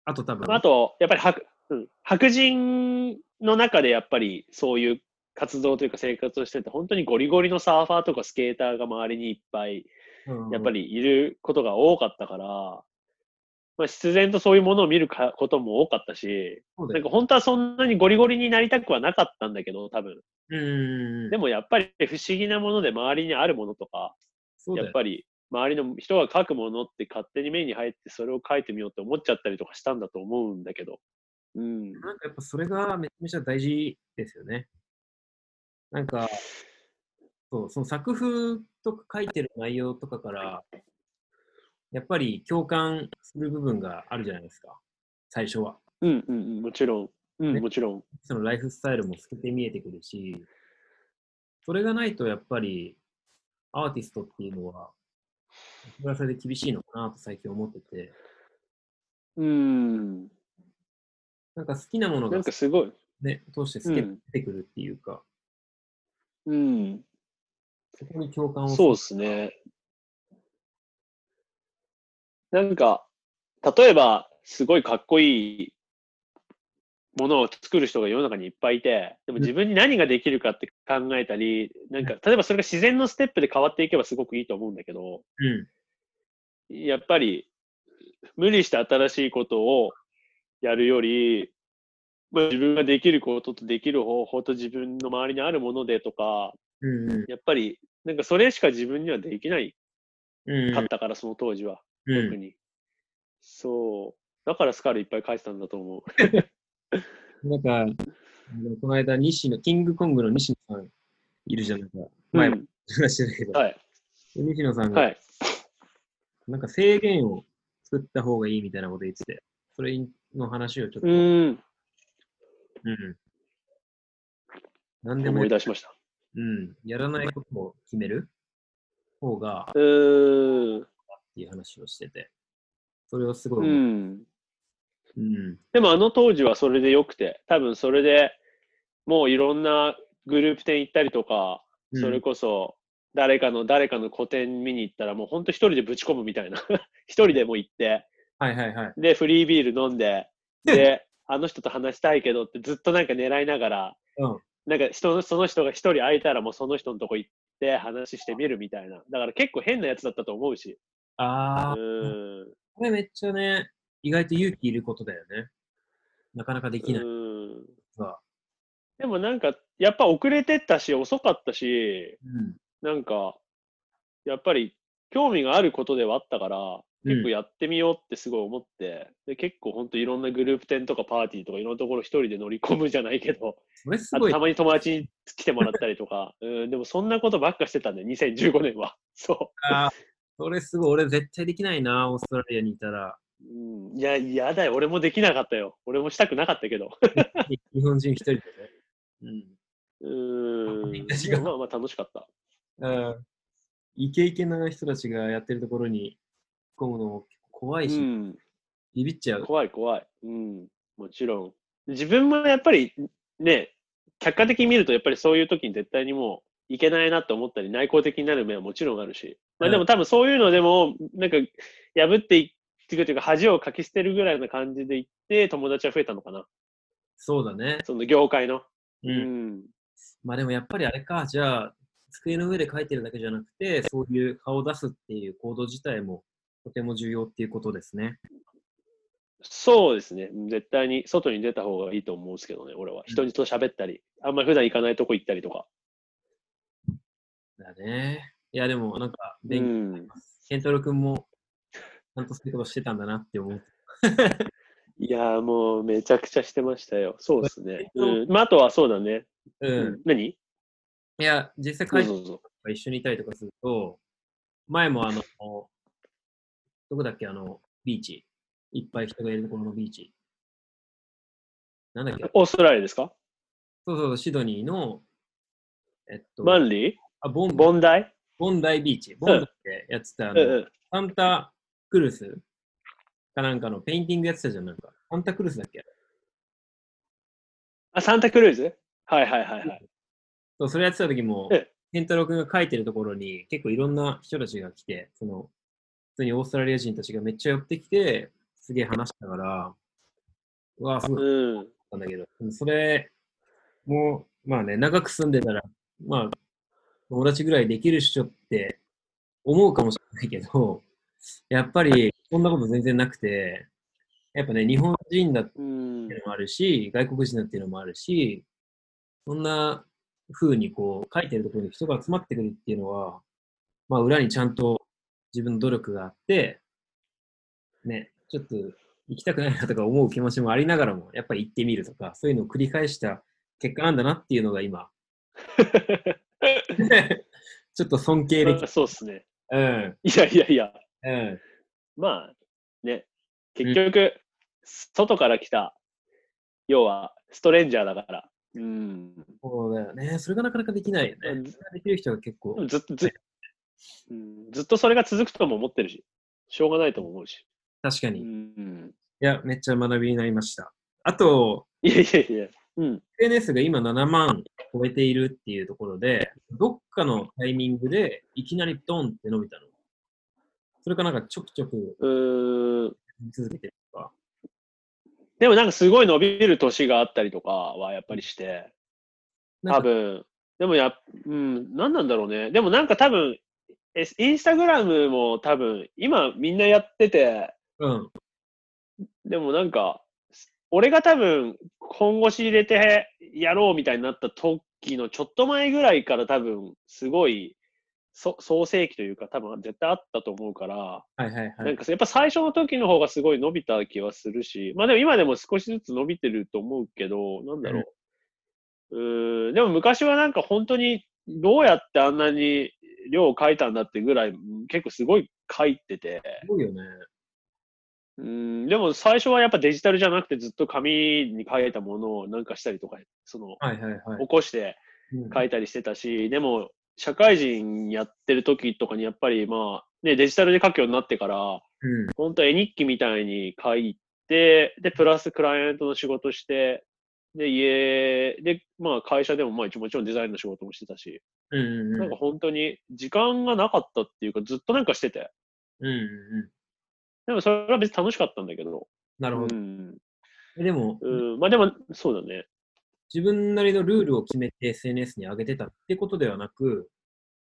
あと多分、あと、やっぱり白,、うん、白人の中でやっぱりそういう活動というか生活をしてて、本当にゴリゴリのサーファーとかスケーターが周りにいっぱいうんやっぱりいることが多かったから、まあ、必然とそういうものを見るかことも多かったし、なんか本当はそんなにゴリゴリになりたくはなかったんだけど、多分。うん。でもやっぱり不思議なもので周りにあるものとか、やっぱり周りの人が書くものって勝手に目に入ってそれを書いてみようって思っちゃったりとかしたんだと思うんだけど。うん。なんかやっぱそれがめちゃめちゃ大事ですよね。なんか、そう、その作風とか書いてる内容とかから、やっぱり共感する部分があるじゃないですか、最初は。うんうんうん、もちろん。うん、ねもちろん。そのライフスタイルも透けて見えてくるし、それがないとやっぱりアーティストっていうのは、それはそれで厳しいのかなと最近思ってて、うん。なんか好きなものがなんかすごい。ね、通して透けてくるっていうか、うん。そこに共感をそうですね。なんか、例えば、すごいかっこいいものを作る人が世の中にいっぱいいて、でも自分に何ができるかって考えたり、なんか、例えばそれが自然のステップで変わっていけばすごくいいと思うんだけど、うん。やっぱり、無理して新しいことをやるより、まあ、自分ができることとできる方法と自分の周りにあるものでとか、うんうんやっぱり、なんかそれしか自分にはできないうんかったから、その当時は。うん特に。そう。だからスカルいっぱい書いてたんだと思う。(laughs) なんか、この間、西野、キングコングの西野さんいるじゃん。なんか前もうん話してたけど、はい。西野さんが、はい。なんか制限を作った方がいいみたいなこと言ってて、それの話をちょっと、うーん。うん。何でも思い出しました。うん、やらないことを決める？方がうーん。っていう話をしてて、それをすごうい思う。ん。うん。でもあの当時はそれでよくて、多分それでもういろんなグループ展行ったりとか、うんそれこそ誰かの誰かの個展見に行ったらもうほんと一人でぶち込むみたいな。(laughs) 一人でもう行って、はいはいはい。で、フリービール飲んで、(laughs) で、あの人と話したいけどってずっとなんか狙いながら、うんなんか人のその人が一人空いたらもうその人のとこ行って話してみるみたいな。だから結構変なやつだったと思うし。ああ、うーん。これめっちゃね、意外と勇気いることだよね。なかなかできない。うんさでもなんか、やっぱ遅れてったし、遅かったし、うん。なんか、やっぱり興味があることではあったから、うん結構やってみようってすごい思って、で結構本当いろんなグループ展とかパーティーとかいろんなところ一人で乗り込むじゃないけど、た。まに友達に来てもらったりとか、うん、でもそんなことばっかしてたんだよ、2015年は。(laughs) そあーそれすごい。俺絶対できないな、オーストラリアにいたら。う。うん、いや、嫌だよ。俺もできなかったよ。俺もしたくなかったけど。(laughs) 日本人一人でね。うん。みんな違うまあまあ楽しかった。うん。イケイケな人たちがやってるところに込むのも怖いし、うん。ビビっちゃう。怖い怖い。うん。もちろん。自分もやっぱりね、客観的に見るとやっぱりそういう時に絶対にもういけないなと思ったり内向的になる面はもちろんあるし。まあでも多分そういうのでも、なんか破っていくというか恥をかき捨てるぐらいな感じでいって友達は増えたのかな。そうだね。その業界の。う。うんん。まあでもやっぱりあれか、じゃあ、机の上で書いてるだけじゃなくて、そういう顔を出すっていう行動自体もとても重要っていうことですね。そうですね。絶対に外に出た方がいいと思うんですけどね、俺は。人と喋ったり、あんまり普段行かないとこ行ったりとか。だね。いや、でもなんか、う勉強になりん。ます。ケントロ君も、ちゃんとそういうことしてたんだなって思う。(laughs) いやーもうめちゃくちゃしてましたよ。そうですね。えっとうん。まあ、あとはそうだね。う。うんん。何？いや、実際会社そうそう。が一緒にいたりとかすると、前もあの、どこだっけ、あの、ビーチ。いっぱい人がいるところのビーチ。なんだっけ？オーストラリアですか？そうそう、シドニーの、えっと、マンリー？あボンボンダイ？ボンダイビーチ。ボンダイってやってた、あの、うんうん。サンタクルスかなんかのペインティングやってたじゃん、なんか。サンタクルスだっけ？あ、サンタクルーズ？はいはいはいはい。そう、それやってた時もええ、ケンタロウ君が書いてるところに結構いろんな人たちが来て、その、普通にオーストラリア人たちがめっちゃ寄ってきて、すげえ話したから、うわ、すごかっうん。たんだけど、それも、まあね、長く住んでたら、まあ、友達ぐらいできるっしょって思うかもしれないけど、やっぱりそんなこと全然なくて、やっぱね、日本人だってうんいうのもあるし、外国人だっていうのもあるし、そんな風にこう書いてるところに人が集まってくるっていうのは、まあ裏にちゃんと自分の努力があって、ね、ちょっと行きたくないなとか思う気持ちもありながらも、やっぱり行ってみるとか、そういうのを繰り返した結果なんだなっていうのが今、(laughs) ちょっと尊敬できる。そうっすね。うん。いやいやいや。うん。まあ、ね。結局、外から来た、要は、ストレンジャーだから。うん。そうだよね。それがなかなかできないよね。できる人が結構。ずっと、ず,、うん、ずっとそれが続くとも思ってるし、しょうがないとも思うし。う確かに。いん。や、めっちゃ学びになりました。あと、いやいやいや。うん。SNS が今7万超えているっていうところで、どっかのタイミングでいきなりドンって伸びたの。それかなんかちょくちょくうーん。続けてるとか。でもなんかすごい伸びる年があったりとかはやっぱりして、多分、でもやっ、うん、何なんだろうね。でもなんか多分、えインスタグラムも多分、今みんなやってて、うん。でもなんか、俺が多分、本腰入れてやろうみたいになった時のちょっと前ぐらいから多分、すごい、そ創世期というか多分絶対あったと思うから、はいはいはい。なんかやっぱ最初の時の方がすごい伸びた気はするし、まあでも今でも少しずつ伸びてると思うけど、なんだろう。うーん、でも昔はなんか本当にどうやってあんなに量を書いたんだってぐらい結構すごい書いてて、すごいよね。うーん、でも最初はやっぱデジタルじゃなくてずっと紙に書いたものをなんかしたりとか、その、はいはいはい起。こしてうん書いたりしてたし、でも社会人やってる時とかにやっぱりまあ、ね、デジタルで書くようになってから、うん。本当絵日記みたいに書いて、で、プラスクライアントの仕事して、で、家で、まあ会社でもまあ一応もちろんデザインの仕事もしてたし、うんうんうん。なんか本当に時間がなかったっていうかずっとなんかしてて、うんうんうん。でもそれは別に楽しかったんだけど、なるほど。うん。えでも、うん、まあでも、そうだね。自分なりのルールを決めて SNS に上げてたってことではなく、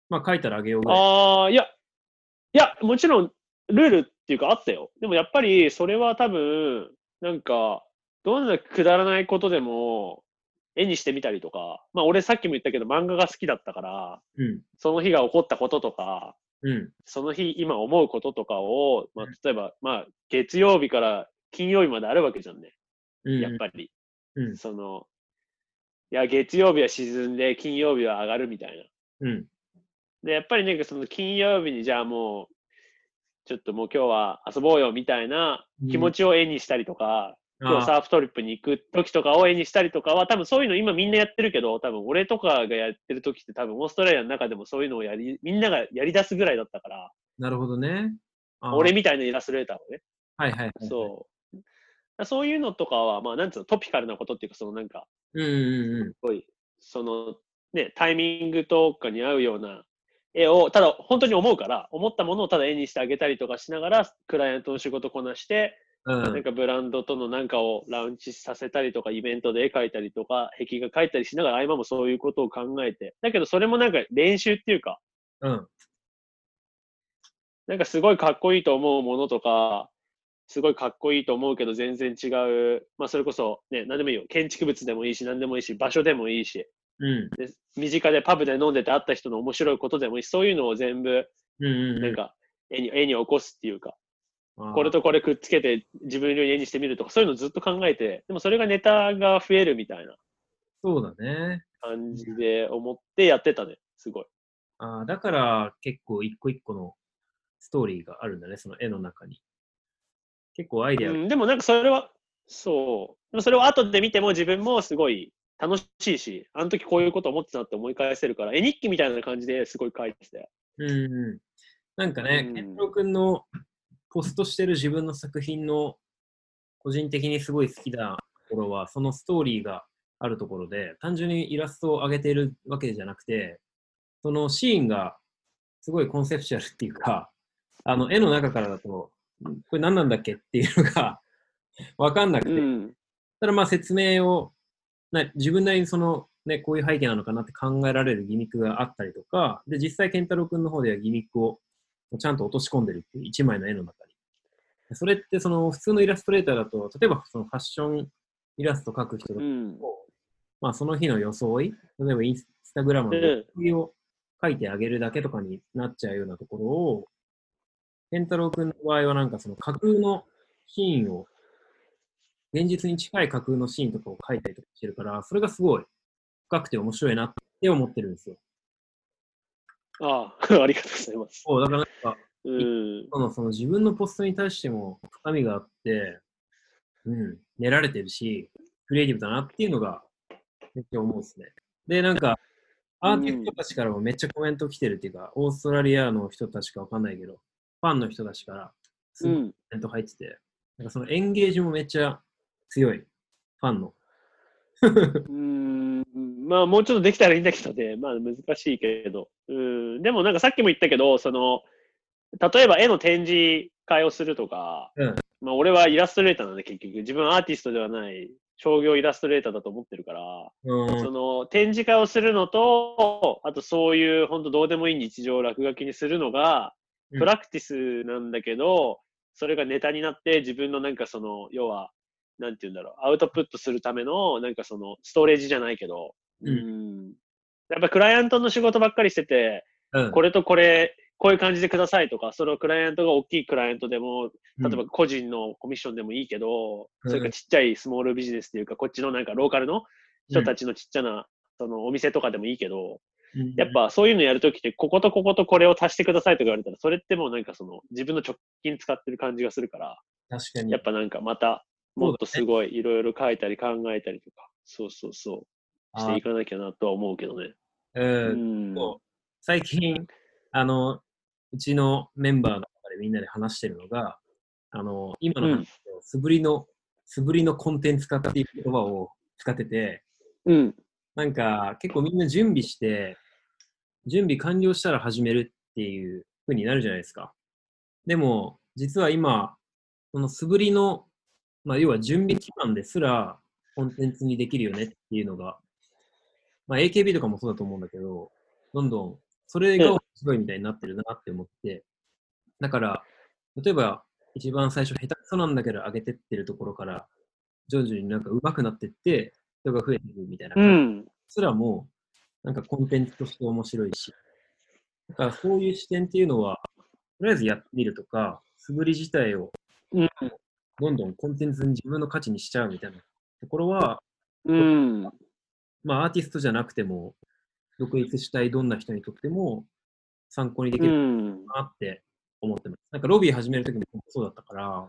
まあ書いたら上げようぐらい。ああ、いや、いや、もちろん、ルールっていうかあったよ。でもやっぱり、それは多分、なんか、どんなくだらないことでも、絵にしてみたりとか、まあ俺さっきも言ったけど漫画が好きだったから、うん。その日が起こったこととか、うん。その日今思うこととかを、まあ例えば、まあ月曜日から金曜日まであるわけじゃんね。うん。やっぱり。うん。その、いや、月曜日は沈んで、金曜日は上がるみたいな。うん。で、やっぱりなんかその金曜日にじゃあもう、ちょっともう今日は遊ぼうよみたいな気持ちを絵にしたりとか、今日サーフトリップに行く時とかを絵にしたりとかは、多分そういうの今みんなやってるけど、多分俺とかがやってる時って多分オーストラリアの中でもそういうのをやり、みんながやり出すぐらいだったから、なるほどね。俺みたいなイラストレーターをね。はいはいはい。そう。そういうのとかは、まあなんつうの、トピカルなことっていうか、そのなんか、う。うんうんうん。すごい、その、ね、タイミングとかに合うような絵を、ただ本当に思うから、思ったものをただ絵にしてあげたりとかしながら、クライアントの仕事こなして、うん。なんかブランドとのなんかをラウンチさせたりとか、イベントで絵描いたりとか、壁画描いたりしながら、合間もそういうことを考えて。だけど、それもなんか練習っていうか、うん。なんかすごいかっこいいと思うものとか、すごいかっこいいと思うけど全然違う、まあそれこそね、何でもいいよ。建築物でもいいし、何でもいいし、場所でもいいし、うん。で身近でパブで飲んでて会った人の面白いことでもいいし、そういうのを全部、うんうん。なんか絵に、絵に起こすっていうか、これとこれくっつけて自分の家にしてみるとか、そういうのずっと考えて、でもそれがネタが増えるみたいなそうだね。感じで思ってやってたね、すごい。あーだから結構一個一個のストーリーがあるんだね、その絵の中に。結構アイデアが。うん、でもなんかそれは、そう。でもそれを後で見ても自分もすごい楽しいし、あの時こういうこと思ってたなって思い返せるから、絵日記みたいな感じですごい書いてて。うんうん。なんかねう、ん健太郎君のポストしてる自分の作品の個人的にすごい好きなところは、そのストーリーがあるところで、単純にイラストを上げてるわけじゃなくて、そのシーンがすごいコンセプチュアルっていうか、あの絵の中からだと、んこれ何なんだっけっていうのがわかんなくて、うん。ただまあ説明をな自分なりにその、ね、こういう背景なのかなって考えられるギミックがあったりとか、で、実際、健太郎くんの方ではギミックをちゃんと落とし込んでるっていう一枚の絵の中に。それってその普通のイラストレーターだと、例えばそのファッションイラスト描く人だと、うん。まあその日の装い、例えばインスタグラムのうん装いを書いてあげるだけとかになっちゃうようなところを、健太郎くんの場合はなんかその架空のシーンを、現実に近い架空のシーンとかを書いたりとかしてるから、それがすごい深くて面白いなって思ってるんですよ。ああ、(laughs) ありがとうございます。そう、だからなんか、うん。そのその自分のポストに対しても深みがあって、うん、練られてるし、クリエイティブだなっていうのがめっちゃ思うんですね。で、なんか、アーティストたちからもめっちゃコメント来てるっていうか、オーストラリアの人たちかわかんないけど、ファンの人たちからすごいコうん。メント入ってて、なんかそのエンゲージもめっちゃ強い、ファンの。(laughs) うん。まあもうちょっとできたらいいんだけどね。(laughs) まあ難しいけど。うん。でもなんかさっきも言ったけど、その、例えば絵の展示会をするとか、うんまあ俺はイラストレーターなんで結局、自分はアーティストではない商業イラストレーターだと思ってるから、うんその展示会をするのと、あとそういう本当どうでもいい日常を落書きにするのが、うんプラクティスなんだけど、それがネタになって自分のなんかその、要は、なんて言うんだろう、アウトプットするための、なんかその、ストレージじゃないけど、うん。ん。やっぱクライアントの仕事ばっかりしてて、うん。これとこれ、こういう感じでくださいとか、そのクライアントが大きいクライアントでも、例えば個人のコミッションでもいいけど、うん。それからちっちゃいスモールビジネスっていうか、こっちのなんかローカルの人たちのちっちゃな、そのお店とかでもいいけど、うん。やっぱそういうのやるときって、こことこことこれを足してくださいとか言われたら、それってもうなんかその自分の直近使ってる感じがするから、確かに。やっぱなんかまた、もっとすごいいろいろ書いたり考えたりとか、そうそうそう、していかなきゃなとは思うけどね。ううん最近、あの、うちのメンバーの中でみんなで話してるのが、あの、今の話を素振りの、素振りのコンテンツ化っていう言葉を使ってて、うん。なんか結構みんな準備して、準備完了したら始めるっていう風になるじゃないですか。でも、実は今、その素振りの、まあ、要は準備期間ですらコンテンツにできるよねっていうのが、まあ、AKB とかもそうだと思うんだけど、どんどんそれが面白いみたいになってるなって思って、だから、例えば一番最初下手くそなんだけど上げてってるところから、徐々になんか上手くなってって、人が増えてくるみたいなう感じん。すらも、なんかコンテンツとして面白いし、だからそういう視点っていうのは、とりあえずやってみるとか、素振り自体をうん。どんどんコンテンツに自分の価値にしちゃうみたいなところは、うん。まあアーティストじゃなくても、独立したいどんな人にとっても参考にできうるん。なって思ってます。なんかロビー始めるときもそうだったから、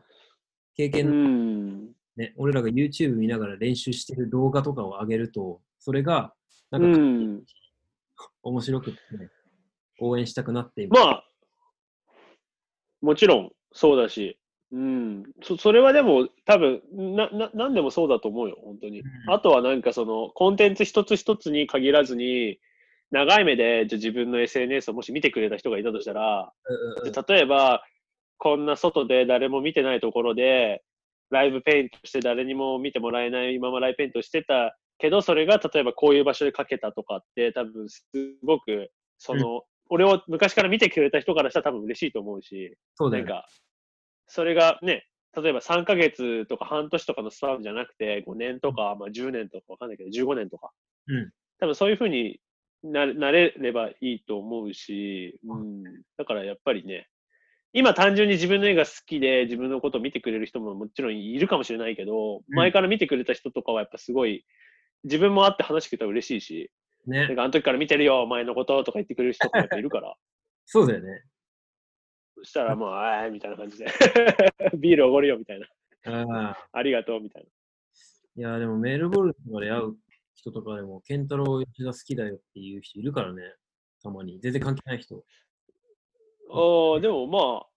経う験のん。ね、俺らが YouTube 見ながら練習してる動画とかを上げると、それがなうんかん。面白くて、ね、応援したくなっていままあ、もちろんそうだし、うん。そそれはでも多分な、な、なんでもそうだと思うよ、本当に。うんあとはなんかその、コンテンツ一つ一つに限らずに、長い目でじゃあ自分の SNS をもし見てくれた人がいたとしたら、うん例えば、こんな外で誰も見てないところで、ライブペイントして誰にも見てもらえないままライブペイントしてたけど、それが例えばこういう場所でかけたとかって、多分すごく、その、俺を昔から見てくれた人からしたら多分嬉しいと思うし、そう。なんか、それがね、例えば3ヶ月とか半年とかのスパンじゃなくて、5年とか、まあ、10年とかわかんないけど、15年とか。うん多分そういうふうにななれればいいと思うし、うん、だからやっぱりね、今単純に自分の絵が好きで自分のことを見てくれる人ももちろんいるかもしれないけど、うん前から見てくれた人とかはやっぱすごい、自分も会って話してたら嬉しいし、なんね。かあの時から見てるよ、お前のこととか言ってくれる人とかやっぱいるから。(laughs) そうだよね。そしたらもう、あーみたいな感じで、(laughs) ビールおごるよみたいな、ああ。ありがとうみたいな。いや、でもメルボルンとかで会う人とかでも、ケンタロウ吉田好きだよっていう人いるからね。たまに。全然関係ない人。ああ、でもまあ、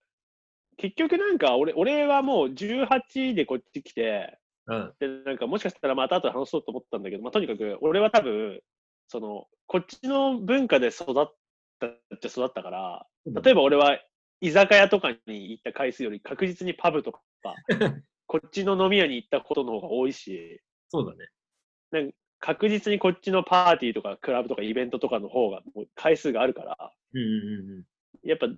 結局なんか俺、俺はもう18でこっち来て、うん。で、なんかもしかしたらまた後で話そうと思ったんだけど、まあとにかく俺は多分、その、こっちの文化で育ったっちゃ育ったから、例えば俺は居酒屋とかに行った回数より確実にパブとか、(laughs) こっちの飲み屋に行ったことの方が多いし、そうだね。確実にこっちのパーティーとかクラブとかイベントとかの方がもう回数があるから、うんうんうんうん。やっぱ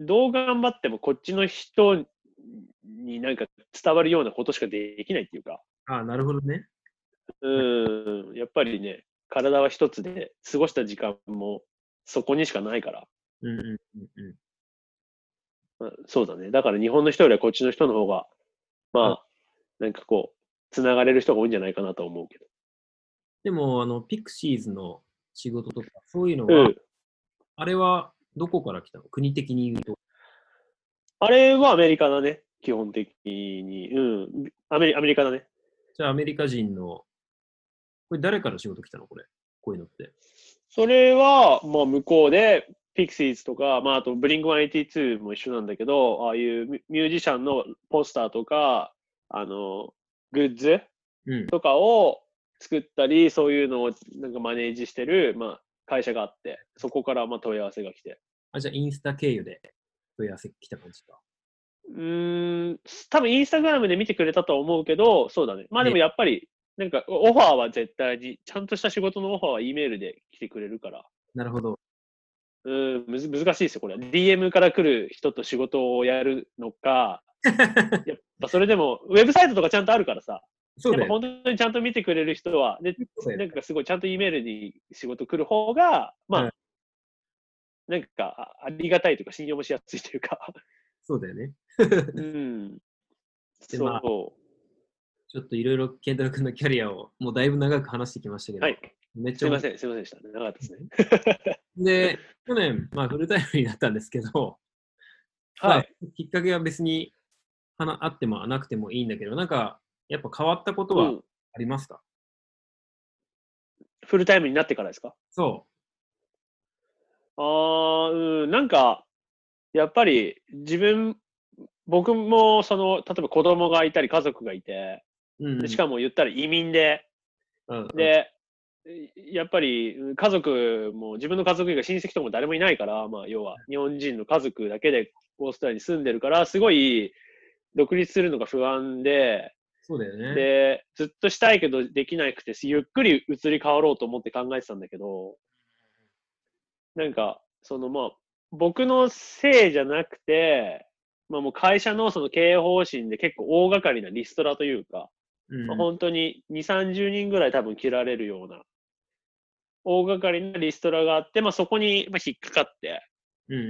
どう頑張ってもこっちの人になんか伝わるようなことしかできないっていうか、ああ、なるほどね。うん、やっぱりね、体は一つで過ごした時間もそこにしかないから、うんうんうんそうだね。だから日本の人よりはこっちの人の方が、まあ、なんかこう、つながれる人が多いんじゃないかなと思うけでも、あの、ピクシーズの仕事とか、そういうのど。は、うん。あれはどこから来たの？国的に言うと。あれはアメリカだね、基本的に。うん。アメリアメリカだね。じゃあ、アメリカ人の、これ誰から仕事来たの？これ。こういうのって。それは、まあ、向こうで、ピクシーズとか、まあ、あと、ブリング182も一緒なんだけど、ああいうミミュージシャンのポスターとか、あの、グッズうん。とかを作ったり、そういうのをなんかマネージしてる、まあ、会社があって、そこからまあ問い合わせが来て。あ、じゃあ、インスタ経由で問い合わせ来た感じか。うーん、多分インスタグラムで見てくれたとは思うけど、そうだね。まあでもやっぱり、なんかオファーは絶対に、ちゃんとした仕事のオファーは E メールで来てくれるから。なるほど。うーん、むず難しいですよ、これ。DM から来る人と仕事をやるのか、(laughs) やっぱそれでも、ウェブサイトとかちゃんとあるからさ、そう。やっぱ本当にちゃんと見てくれる人は、でなんかすごいちゃんと E メールに仕事来る方が、まあ、うんなんかあありがたいというか、信用もしやすいというか、そうだよね。うん。(laughs) でそう、まあちょっといろいろ健太郎君のキャリアをもうだいぶ長く話してきましたけど、はい。めっちゃすいません、すいませんでした。長かったですね。で、去年、まあ、フルタイムになったんですけど、まあはい。きっかけは別にはなあってもなくてもいいんだけど、なんか、やっぱ変わったことはうんありますか、フルタイムになってからですか？そあー、うん、なんか、やっぱり自分、僕もその、例えば子供がいたり家族がいて、う。うん、でしかも言ったら移民で、うんうん、で、やっぱりうん家族も、自分の家族以外親戚とかも誰もいないから、まあ、要は日本人の家族だけでオーストラリアに住んでるから、すごい独立するのが不安で、そうだよね。で、ずっとしたいけどできなくて、ゆっくり移り変わろうと思って考えてたんだけど、なんか、そのまあ、僕のせいじゃなくて、まあもう会社のその経営方針で結構大掛かりなリストラというか、うんまあ本当に2、30人ぐらい多分切られるような、大掛かりなリストラがあって、まあそこにまあ引っかかって、うんうん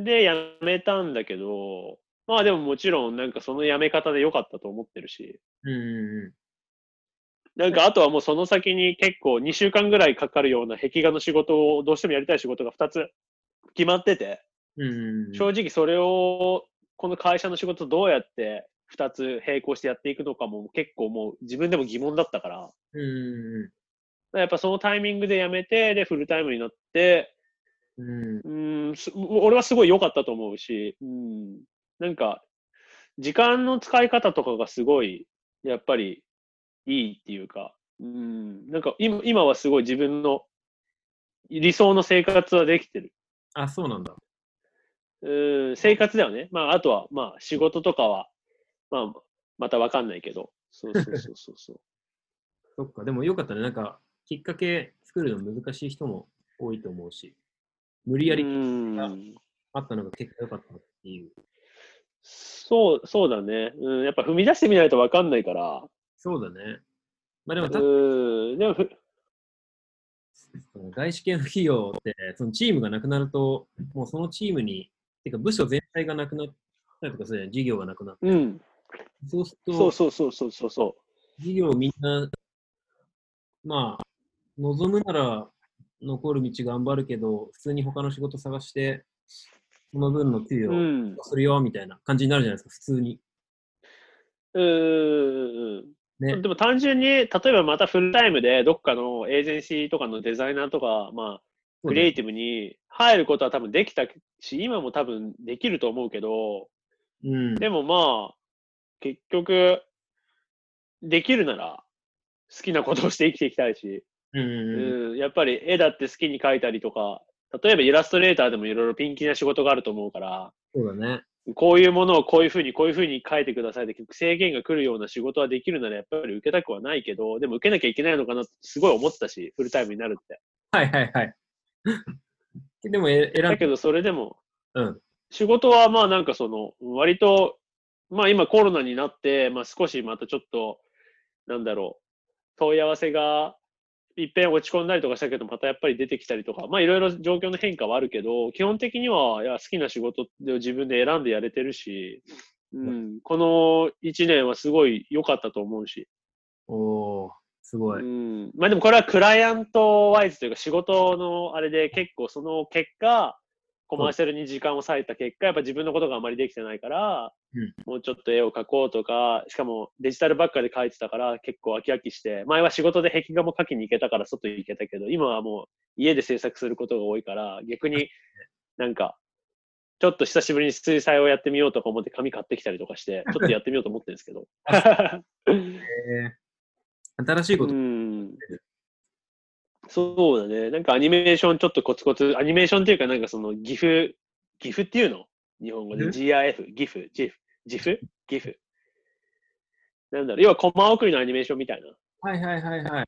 うで、辞めたんだけど、まあでももちろんなんかその辞め方で良かったと思ってるし、ん。うんうん。うなんかあとはもうその先に結構2週間ぐらいかかるような壁画の仕事をどうしてもやりたい仕事が2つ決まってて、ん。うんうんうん、正直それをこの会社の仕事どうやって2つ並行してやっていくのかも結構もう自分でも疑問だったから、うんうんやっぱそのタイミングで辞めて、でフルタイムになって、うん。うん俺はすごい良かったと思うし、うん、なんか時間の使い方とかがすごいやっぱりいいっていうか、うん、なんか今今はすごい自分の理想の生活はできてる。あ、そうなんだ。うん、生活だよね。まあ、あとは、まあ、仕事とかは、まあ、またわかんないけど。そうそうそうそうそう。(laughs) そっか、でもよかったね。なんか、きっかけ作るの難しい人も多いと思うし、無理やりうんあったのが結果良かったっていう。そう、そうだね。うん、やっぱ踏み出してみないとわかんないから。そうだね。まあでも、たうん、でもふ、外資系の企業って、そのチームがなくなると、もうそのチームに、てか部署全体がなくなったりとかするじゃん、事業がなくなって。うん、そうすると、そうそうそうそうそうそ事業をみんな、まあ、望むなら残る道頑張るけど、普通に他の仕事探して、その分の給う。与うん。するよみたいな感じになるじゃないですか、普通に。うんうんねうん。でも単純に、例えばまたフルタイムでどっかのエージェンシーとかのデザイナーとか、まあ、クリエイティブに入ることは多分できたし、今も多分できると思うけど、うん。でもまあ、結局、できるなら好きなことをして生きていきたいし、うんやっぱり絵だって好きに描いたりとか、例えばイラストレーターでもいろいろピンキーな仕事があると思うから、そうだね。こういうものをこういうふうに、こういうふうに描いてくださいって制限が来るような仕事はできるならやっぱり受けたくはないけど、でも受けなきゃいけないのかなってすごい思ってたし、フルタイムになるって。はいはいはい。(laughs) でも、え選んだけどそれでも、うん。仕事はまあなんかその、割と、まあ今コロナになって、まあ少しまたちょっと、なんだろう、問い合わせがいっぺん落ち込んだりとかしたけど、またやっぱり出てきたりとか、まあいろいろ状況の変化はあるけど、基本的には、いや、好きな仕事で自分で選んでやれてるし、うん、この1年はすごい良かったと思うし、おー、すごい。うん、まあでもこれはクライアントワイズというか仕事のあれで結構その結果、コマーシャルに時間を割いた結果、やっぱ自分のことがあまりできてないから、うんもうちょっと絵を描こうとか、しかもデジタルばっかで描いてたから結構飽き飽きして、前は仕事で壁画も描きに行けたから外行けたけど、今はもう家で制作することが多いから、逆になんか、ちょっと久しぶりに水彩をやってみようとか思って紙買ってきたりとかして、ちょっとやってみようと思ってるんですけど。(laughs) えー新しいこと、うん。そうだね。なんかアニメーションちょっとコツコツ、アニメーションっていうかなんかそのギフ、ギフっていうの？日本語で。ん？GIF、ギフ、ジフ、ジフ？ギフ？なんだろう、要はコマ送りのアニメーションみたいな。はいはいはいはい。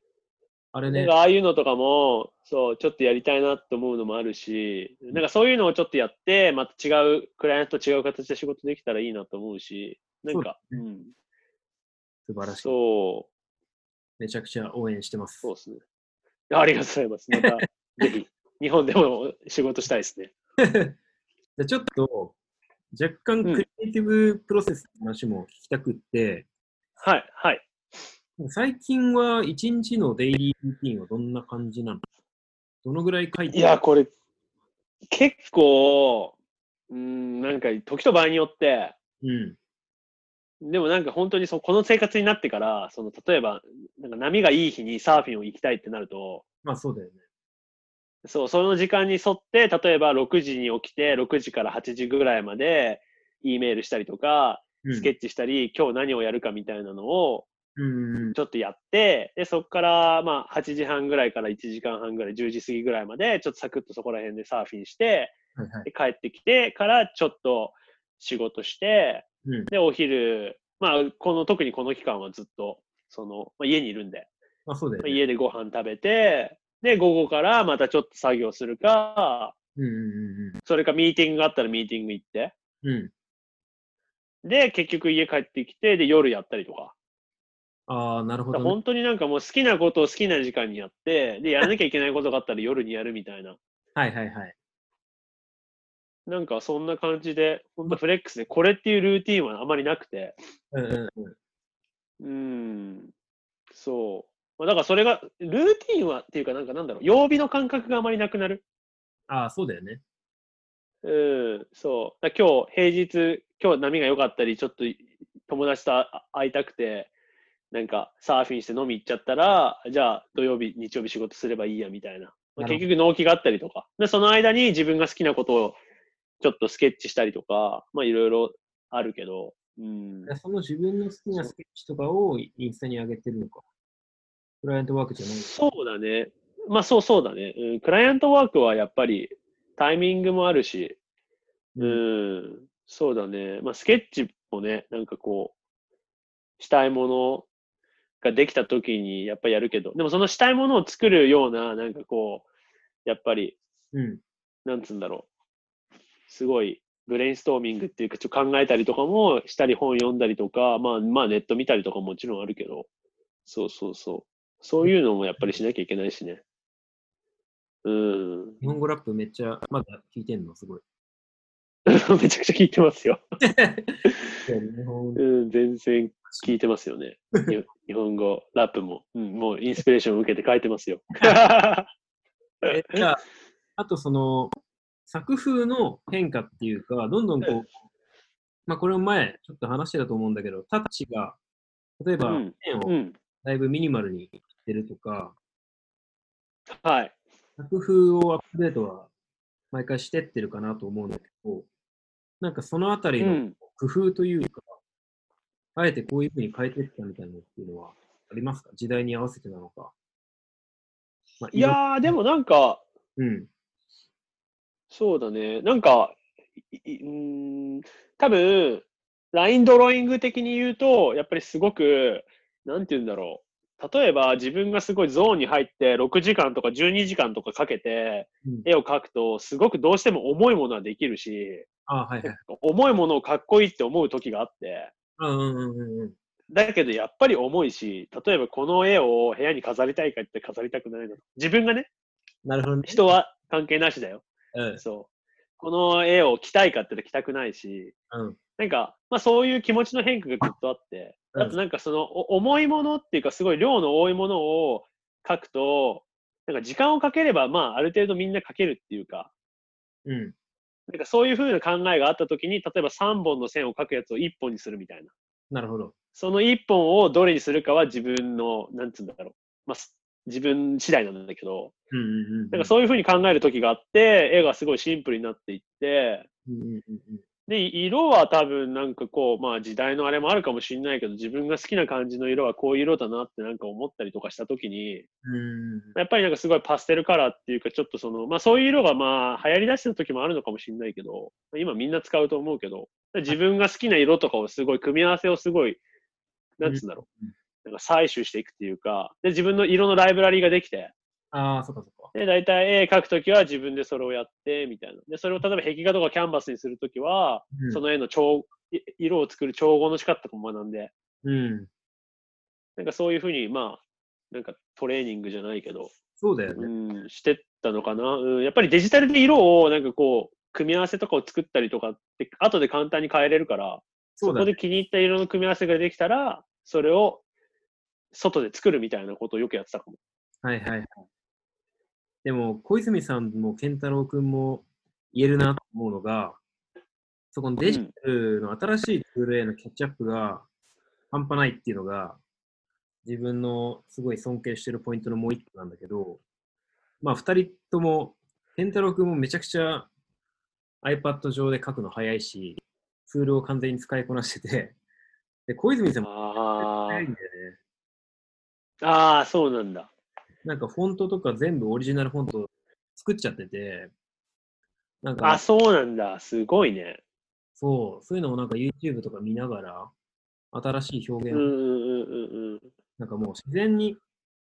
あれね。なんか、ああいうのとかも、そう、ちょっとやりたいなと思うのもあるし、なんかそういうのをちょっとやって、また違う、クライアントと違う形で仕事できたらいいなと思うし、なんか、そううん、素晴らしい。そう、めちゃくちゃ応援してます。そうですね。ありがとうございます。また、(laughs) ぜひ、日本でも仕事したいですね。(laughs) じゃあちょっと、若干うんクリエイティブプロセスの話も聞きたくって、はい、はい。最近は一日のデイリールーティンはどんな感じなの？どのぐらい書いていや、これ、結構、うーん、なんか、時と場合によって、うん。でもなんか本当にそこの生活になってから、その例えば、なんか波がいい日にサーフィンを行きたいってなると、まあそうだよね。そう、その時間に沿って、例えば6時に起きて、6時から8時ぐらいまで、E メールしたりとか、うんスケッチしたり、今日何をやるかみたいなのを、うんうんちょっとやって、で、そこから、まあ、8時半ぐらいから1時間半ぐらい、10時過ぎぐらいまで、ちょっとサクッとそこら辺でサーフィンして、はいはい。で、帰ってきてから、ちょっと仕事して、うん。で、お昼、まあ、この、特にこの期間はずっと、その、まあ、家にいるんで、まあそうだよね。まあ家でご飯食べて、で、午後からまたちょっと作業するか、うんうんそれかミーティングがあったらミーティング行って、うんうん。うん。で、結局家帰ってきて、で、夜やったりとか。ああ、なるほど、ね。本当になんかもう好きなことを好きな時間にやって、で、やらなきゃいけないことがあったら夜にやるみたいな。はいはいはい。なんかそんな感じで、本当フレックスで、これっていうルーティンはあまりなくて、うんうんうん。うーん、そう。まあ、だからそれが、ルーティンはっていうかなんかなんだろう、曜日の感覚があまりなくなる。ああ、そうだよね。うん、そう。今日、平日、今日波が良かったり、ちょっと友達とあ会いたくて、なんかサーフィンして飲み行っちゃったら、じゃあ土曜日、日曜日仕事すればいいやみたいな。まあ、結局納期があったりとか。で、その間に自分が好きなことをちょっとスケッチしたりとか、まあいろいろあるけど、うん。その自分の好きなスケッチとかをインスタに上げてるのか？クライアントワークじゃないそうだね。まあそうそうだね。うん、クライアントワークはやっぱりタイミングもあるし、う。うんん、そうだね。まあ、スケッチもね、なんかこしたいものができた時にやっぱりやるけど、でもそのしたいものを作るような、なんかこう、やっぱり、うん。なんつうんだろう。すごい、ブレインストーミングっていうか、ちょっと考えたりとかもしたり、本読んだりとか、まあ、まあ、ネット見たりとかももちろんあるけど、そうそうそう。そういうのもやっぱりしなきゃいけないしね。うん。日本語ラップめっちゃまだ聞いてんの、すごい。(laughs) めちゃくちゃ聞いてますよ。(laughs) うん、全然聞いてますよね。に (laughs) 日本語、ラップも、うん、もうインスピレーションを受けて書いてますよ。えじゃあ、あとその、作風の変化っていうか、どんどんこう、まあこれも前ちょっと話してたと思うんだけど、タッチが、例えばうんペンをうん。だいぶミニマルにしてるとか、はい。作風をアップデートは毎回してってるかなと思うんだけど、なんかそのあたりのうん。工夫というか、あえてこういうふうに変えていったみたいなのっていうのはありますか？時代に合わせてなのか。まあいやー、でもなんか、色うん。そうだね。なんか、いいうーん、多分、ラインドローイング的に言うと、やっぱりすごく、なんて言うんだろう。例えば自分がすごいゾーンに入って6時間とか12時間とかかけてうん絵を描くと、すごくどうしても重いものはできるし、あはいはい。重いものをかっこいいって思う時があって、うん。だけどやっぱり重いし、例えばこの絵を部屋に飾りたいかって飾りたくないの。自分がね、なるほどね。人は関係なしだよ。うん。そう。この絵を着たいかって言ったら着たくないし、うん。なんか、まあそういう気持ちの変化がずっとあって、うんあとなんかそのお重いものっていうかすごい量の多いものを描くと、なんか時間をかければまあある程度みんな描けるっていうか、うん。なんかそういう風な考えがあった時に、例えば3本の線を描くやつを1本にするみたいな。なるほど。その1本をどれにするかは自分の、なんつうんだろう。まあす自分次第なんだけど、うんうんうん。なんかそういう風に考える時があって、絵がすごいシンプルになっていって、うんうんうんで、色は多分なんかこう、まあ時代のあれもあるかもしれないけど、自分が好きな感じの色はこういう色だなってなんか思ったりとかしたときに、うん。うんやっぱりなんかすごいパステルカラーっていうか、ちょっとその、まあそういう色がまあ流行り出してた時もあるのかもしれないけど、今みんな使うと思うけど、自分が好きな色とかをすごい組み合わせをすごい、なんつうんだろうんう、なんか採取していくっていうか、で、自分の色のライブラリーができて、ああ、そっかそっか。で、大体絵描くときは自分でそれをやって、みたいな。で、それを例えば壁画とかキャンバスにするときは、うんその絵の調、い色を作る調合の仕方とかも学んで、うん。なんかそういうふうに、まあ、なんかトレーニングじゃないけど、そうだよね。うん、してったのかな。うん、やっぱりデジタルで色を、なんかこう、組み合わせとかを作ったりとかって、後で簡単に変えれるから、そね。こで気に入った色の組み合わせができたら、それを外で作るみたいなことをよくやってたかも。はいはいはい。でも、小泉さんも健太郎くんも言えるなと思うのが、そこのデジタルの新しいツールへのキャッチアップが半端ないっていうのが、自分のすごい尊敬してるポイントのもう一個なんだけど、まあ、二人とも、健太郎くんもめちゃくちゃ iPad 上で書くの早いし、ツールを完全に使いこなしてて、で、小泉さんもあ早いんだよね。あ、ああ、そうなんだ。なんかフォントとか全部オリジナルフォント作っちゃってて、なんあ、か、そうなんだ。すごいね。そう、そういうのもなんか YouTube とか見ながら、新しい表現を、うんうんうんうんうん。なんかもう自然に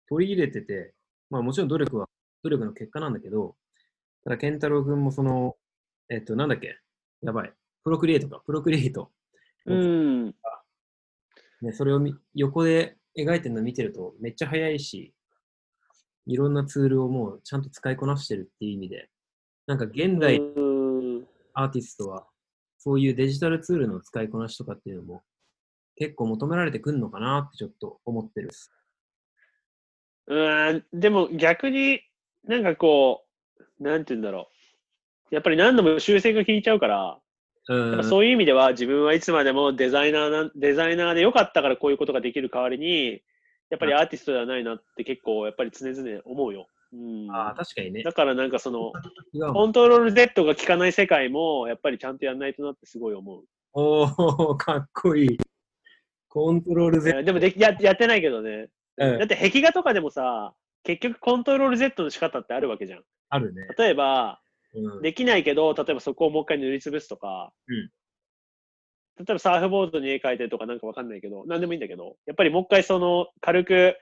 取り入れてて、まあもちろん努力は、努力の結果なんだけど、ただ、健太郎くんもその、えっと、なんだっけ？やばい。プロクリエイトか、プロクリエイト。うん。ね、それをみ横で描いてるの見てるとめっちゃ早いし、いろんなツールをもうちゃんと使いこなしてるっていう意味で、なんか現代うんアーティストは、そういうデジタルツールの使いこなしとかっていうのも、結構求められてくるのかなってちょっと思ってる。うん、でも逆になんかこう、なんて言うんだろう。やっぱり何度も修正が効いちゃうから、そういう意味では自分はいつまでもデザイナーな、デザイナーでよかったからこういうことができる代わりに、やっぱりアーティストではないなって結構やっぱり常々思うよ。うん、ああ、確かにね。だからなんかその、コントロール Z が効かない世界もやっぱりちゃんとやんないとなってすごい思う。おお、(laughs) かっこいい。コントロールえ Z。ーでもできややってないけどね。うんだって壁画とかでもさ、結局コントロール Z の仕方ってあるわけじゃん。あるね。例えば、うん、できないけど、例えばそこをもう一回塗りつぶすとか、うん例えばサーフボードに絵描いてるとかなんかわかんないけど、なんでもいいんだけど、やっぱりもう一回その、軽く、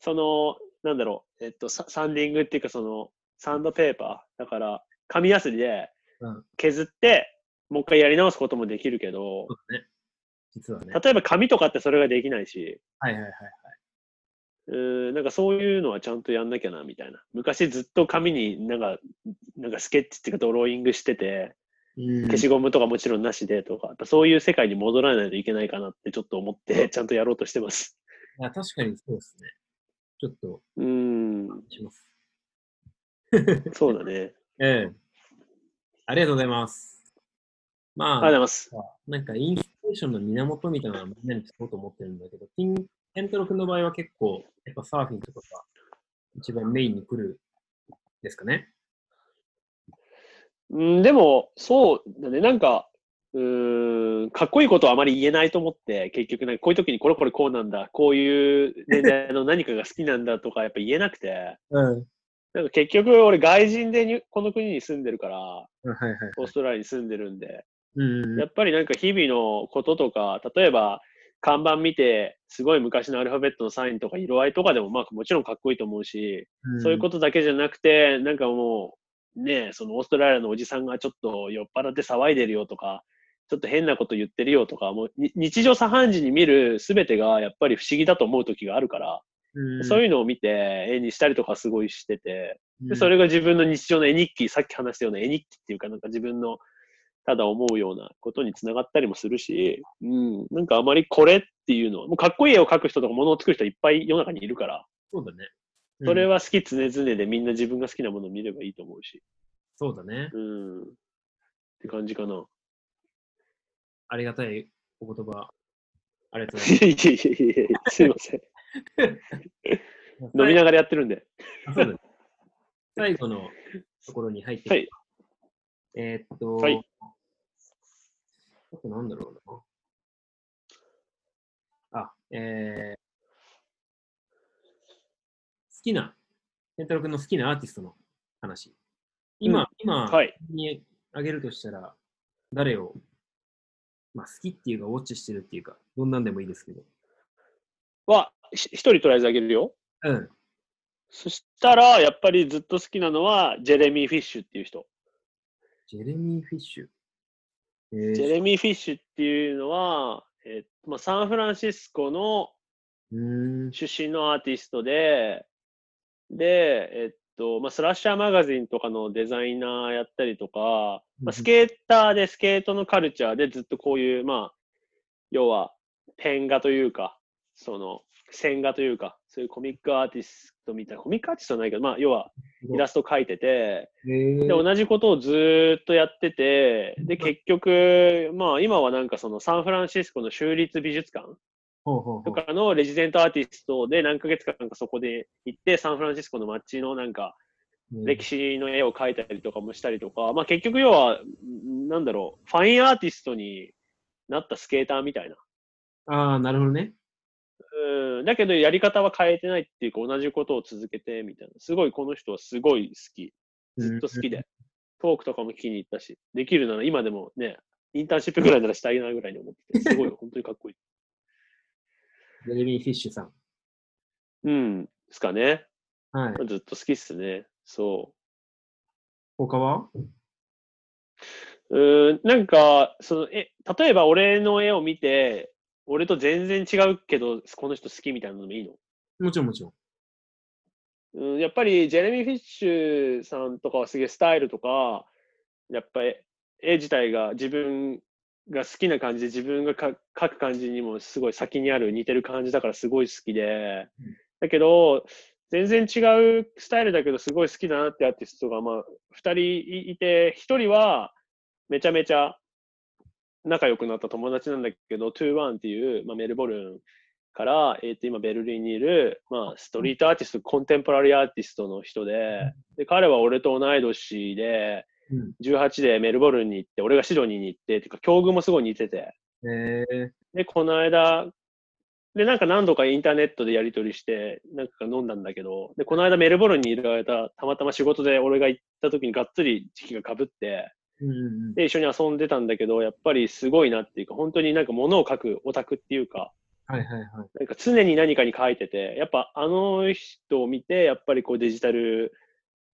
その、なんだろう、えっと、ササンディングっていうかその、サンドペーパー、だから、紙やすりでうん削って、もう一回やり直すこともできるけどそ、うだね。実はね。例えば紙とかってそれができないし、はいはいはい。うーんなんかそういうのはちゃんとやんなきゃな、みたいな。昔ずっと紙になんか、なんかスケッチっていうかドローイングしてて、うん消しゴムとかもちろんなしでとか、そういう世界に戻らないといけないかなってちょっと思って、ちゃんとやろうとしてます。いや、確かにそうですね。ちょっと、うーん、します。そうだね。(laughs) ええありがとうございます。まあありがとうござい、ます。なんかインスピレーションの源みたいなのをみんなに聞こうと思ってるんだけど、ティンケントロ君の場合は結構、やっぱサーフィンとかが一番メインに来るですかね？うん、でも、そうだね。なんか、うーん、かっこいいことはあまり言えないと思って、結局なんかこういう時にこれこれこうなんだ、こういう年代の何かが好きなんだとかやっぱ言えなくて、うん。なんか結局俺外人でにこの国に住んでるから、はいはい。オーストラリアに住んでるんで、うん。やっぱりなんか日々のこととか、例えば看板見て、すごい昔のアルファベットのサインとか色合いとかでもまあもちろんかっこいいと思うし、そういうこととだけじゃなくて、なんかもう、ねえ、そのオーストラリアのおじさんがちょっと酔っ払って騒いでるよとか、ちょっと変なこと言ってるよとか、もうに日常茶飯事に見るすべてがやっぱり不思議だと思う時があるから、うん、そういうのを見て絵にしたりとかすごいしてて、それが自分の日常の絵日記、さっき話したような絵日記っていうか、なんか自分のただ思うようなことにつながったりもするし、うん、なんかあまりこれっていうのは、もうかっこいい絵を描く人とか物を作る人いっぱい世の中にいるから、そうだね。それは、は好き常々でみんな自分が好きなものを見ればいいと思うし、そうだね。うん、って感じかな。ありがたいお言葉。ありがとうございいやいやいやいやすいません。ます。飲みながらやってるんで。最後のところに入ってきたはい。えーっと、はいあとなんだろうな。あ、えー、好きな、健太郎君の好きなアーティストの話。今、うん今、はいにあげるとしたら、誰を、まあ、好きっていうか、ウォッチしてるっていうか、どんなんでもいいですけど。は、ひ一人とりあえずあげるよ。うん。そしたら、やっぱりずっと好きなのは、ジェレミー・フィッシュっていう人。ジェレミー・フィッシュ。えージェレミー・フィッシュっていうのは、えっとまあ、サンフランシスコの。出身のアーティストで、で、えっと、まあ、スラッシャーマガジンとかのデザイナーやったりとか、まあ、スケーターでスケートのカルチャーでずっとこういう、まあ、要は、ペン画というか、その、線画というか、そういうコミックアーティストみたいな、コミックアーティストはないけど、まあ、要は、イラスト描いてて、えー。で、同じことをずーっとやってて、で、結局、まあ、今はなんかそのサンフランシスコの州立美術館とかのレジデントアーティストで何ヶ月かなんかそこで行って、サンフランシスコの街のなんか歴史の絵を描いたりとかもしたりとか、まあ結局要は、んなんだろう、ファインアーティストになったスケーターみたいな。ああ、なるほどね。うん、だけどやり方は変えてないっていうか同じことを続けてみたいな。すごいこの人はすごい好き。ずっと好きで。トークとかも聞きに行ったし、できるなら今でもね、インターンシップぐらいならしたいなぐらいに思ってて、すごい本当にかっこいい。ジェレミー・フィッシュさん。うん、ですかね。はい。ずっと好きっすね。そ他は？う。うん、なんか、その、え、例えば俺の絵を見て、俺と全然違うけど、この人好きみたいなのもいいの？もちろんもちろん。うん、やっぱりジェレミー・フィッシュさんとかはすげえスタイルとか、やっぱり絵自体が自分が好きな感じで自分がか描く感じにもすごい先にある似てる感じだからすごい好きでうん、だけど全然違うスタイルだけどすごい好きだなってアーティストがまあ2人いいて、1人はめちゃめちゃ仲良くなった友達なんだけど、トゥーワンっていう、まあ、メルボルンから、えー、と今ベルリンにいる、まあ、ストリートアーティスト、コンテンポラリーアーティストの人で、で彼は俺と同い年で、うん。18でメルボルンに行って、俺がシドニーに行って、てか境遇もすごい似てて、えー、で、この間、で、なんか何度かインターネットでやり取りして、なんか飲んだんだけど、で、この間メルボルンにいる間、たまたま仕事で俺が行った時にがっつり時期が被って、で、一緒に遊んでたんだけど、やっぱりすごいなっていうか、本当になんか物を書くオタクっていうか、はいはいはい。なんか常に何かに書いてて、やっぱあの人を見て、やっぱりこうデジタル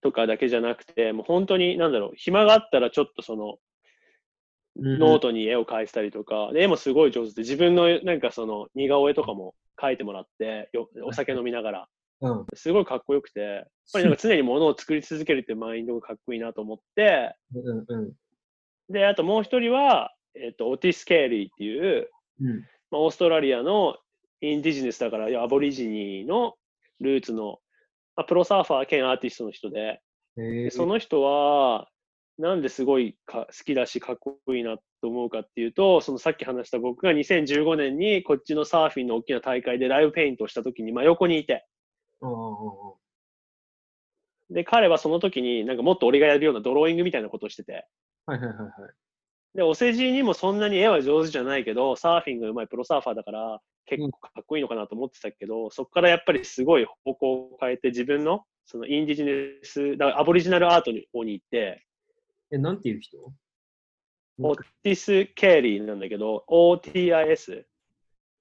とかだけじゃなくて、もう本当になんだろう、暇があったらちょっとその、うんノートに絵を描いてたりとか、で絵もすごい上手で、自分のなんかその似顔絵とかも描いてもらって、よお酒飲みながら、うん。すごいかっこよくて、やっぱりなんか (laughs) 常に物を作り続けるっていうマインドがかっこいいなと思って、うんうん。で、あともう一人は、えっと、オティス・ケイリーっていう、うん。まあ、オーストラリアの Indigenous だから、アボリジニのルーツの、まあ、プロサーファー兼アーティストの人で、えでその人は、なんですごいか好きだし、かっこいいなと思うかっていうと、そのさっき話した僕が2015年にこっちのサーフィンの大きな大会でライブペイントをした時に真横にいて、で、彼はその時になんかもっと俺がやるようなドローイングみたいなことをしてて、はいはいはいはい。で、お世辞にもそんなに絵は上手じゃないけど、サーフィンが上手いプロサーファーだから、結構かっこいいのかなと思ってたけど、そこからやっぱりすごい方向を変えて、自分のそのインディジネス、だからアボリジナルアートの方に行って、え、なんていう人？オティス・ケイリーなんだけど、OTIS。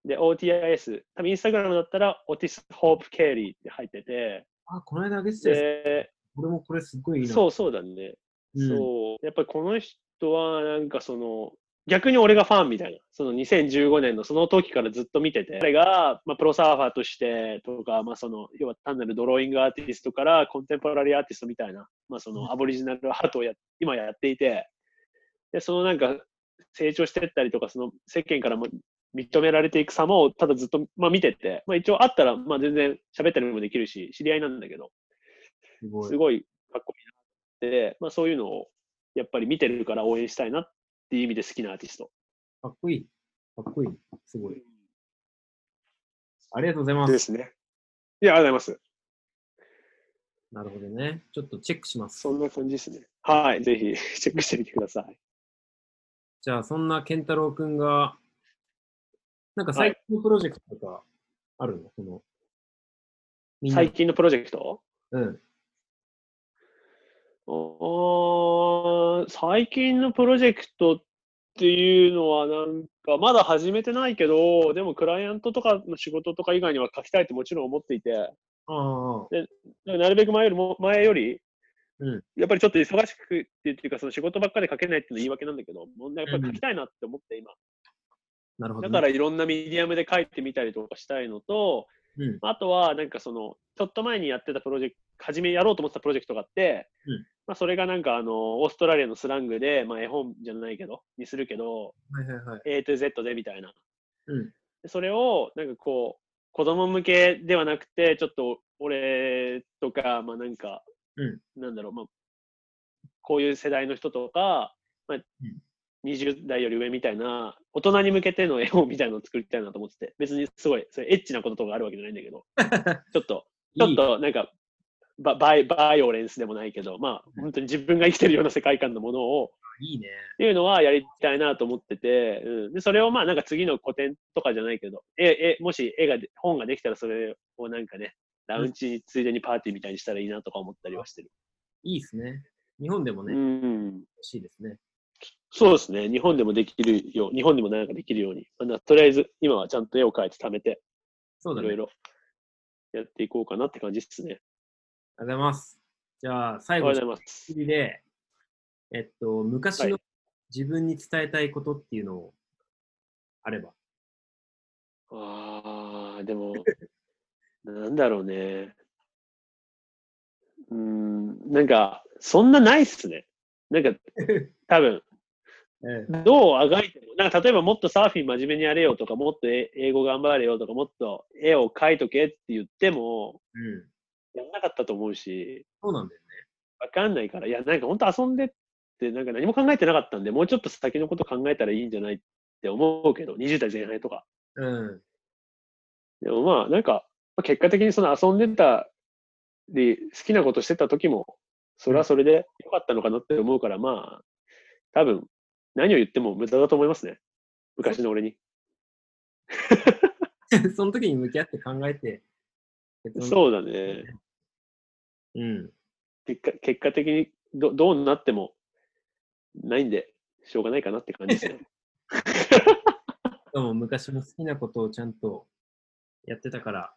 で、OTIS。多分インスタグラムだったら、オティス・ホープ・ケイリーって入ってて、あ、この間あげてたやつ。で、俺もこれすっごいいいな。そうそうだね。うんそう。やっぱりこの人は、なんかその、逆に俺がファンみたいな。その2015年のその時からずっと見てて、彼が、まあ、プロサーファーとしてとか、まあその、要は単なるドローイングアーティストからコンテンポラリーアーティストみたいな、まあそのアボリジナルアートをや今やっていて、で、そのなんか成長していったりとか、その世間からも認められていく様をただずっと、まあ、見てて、まあ、一応あったら、まあ、全然喋ったりもできるし、知り合いなんだけど、すごい。すごいかっこいいなって、まあ、そういうのをやっぱり見てるから応援したいなっていう意味で好きなアーティスト。かっこいい。かっこいい。すごい。ありがとうございま。ですすね。いや、ありがとうございます。なるほどね。ちょっとチェックします。そんな感じですね。はい、ぜひチェックしてみてください。じゃあ、そんな健太郎くんが、なんか最近のプロジェクトとかあるの、その、最近のプロジェクト？うん。最近のプロジェクトっていうのはなんかまだ始めてないけど、でもクライアントとかの仕事とか以外には書きたいってもちろん思っていて、ああ、なるべく前よりも前より、うん。やっぱりちょっと忙しくっていうか、その仕事ばっかり書けないっていうのは言い訳なんだけど、もうやっぱり書きたいなって思って今。なるほど、ね。だからいろんなメディアムで書いてみたりとかしたいのと、うん、あとはなんかその、ちょっと前にやってたプロジェクト、初めやろうと思ってたプロジェクトがあって、うんまあそれがなんかあの、オーストラリアのスラングで、まあ絵本じゃないけど、にするけど、はいはいはい。A to Z でみたいな。うん。でそれをなんかこう、子供向けではなくて、ちょっと俺とか、まあなんか、うんなんだろう、まあ、こういう世代の人とか、まあん20代より上みたいな、大人に向けての絵本みたいなのを作りたいなと思ってて、別にすごい、それエッチなこととかあるわけじゃないんだけど、(laughs) ちょっと、ちょっとなんか、ババイバイオレンスでもないけど、まあ、本当に自分が生きてるような世界観のものを、いいね。っていうのはやりたいなと思ってて、うん、でそれをまあなんか次の個展とかじゃないけど、ええもし絵がで本ができたらそれをなんかね、ラウンジについでにパーティーみたいにしたらいいなとか思ったりはしてる。いいですね。日本でもね、う欲ん、しいですね。そうですね。日本でもできるよう、日本でもなんかできるように、まあ、とりあえず今はちゃんと絵を描いて貯めて、そうだね。いろいろやっていこうかなって感じですね。ありがとうございます。じゃあ、最後ありがとうございます。次で、えっと、昔のはい自分に伝えたいことっていうのをあれば。ああ、でも、(laughs) なんだろうね。うーん、なんか、そんなないっすね。なんか、(laughs) 多分、えどうあがいても、なんか例えばもっとサーフィン真面目にやれよとか、もっとえ英語頑張れよとか、もっと絵を描いとけって言っても、うん。やんなかったと思うし、そうなんだよね。わかんないから、いや、なんか本当遊んでって、なんか何も考えてなかったんで、もうちょっと先のこと考えたらいいんじゃないって思うけど、20代前半とか。うん。でもまあ、なんか、まあ結果的にその遊んでたり、好きなことしてた時も、それはそれで良かったのかなって思うから、まあ、多分、何を言っても無駄だと思いますね。昔の俺に。(laughs) その時に向き合って考えて、そうだね。うん。結果結果的にどどうなっても、ないんで、しょうがないかなって感じですね。(laughs) でも昔も好きなことをちゃんとやってたから、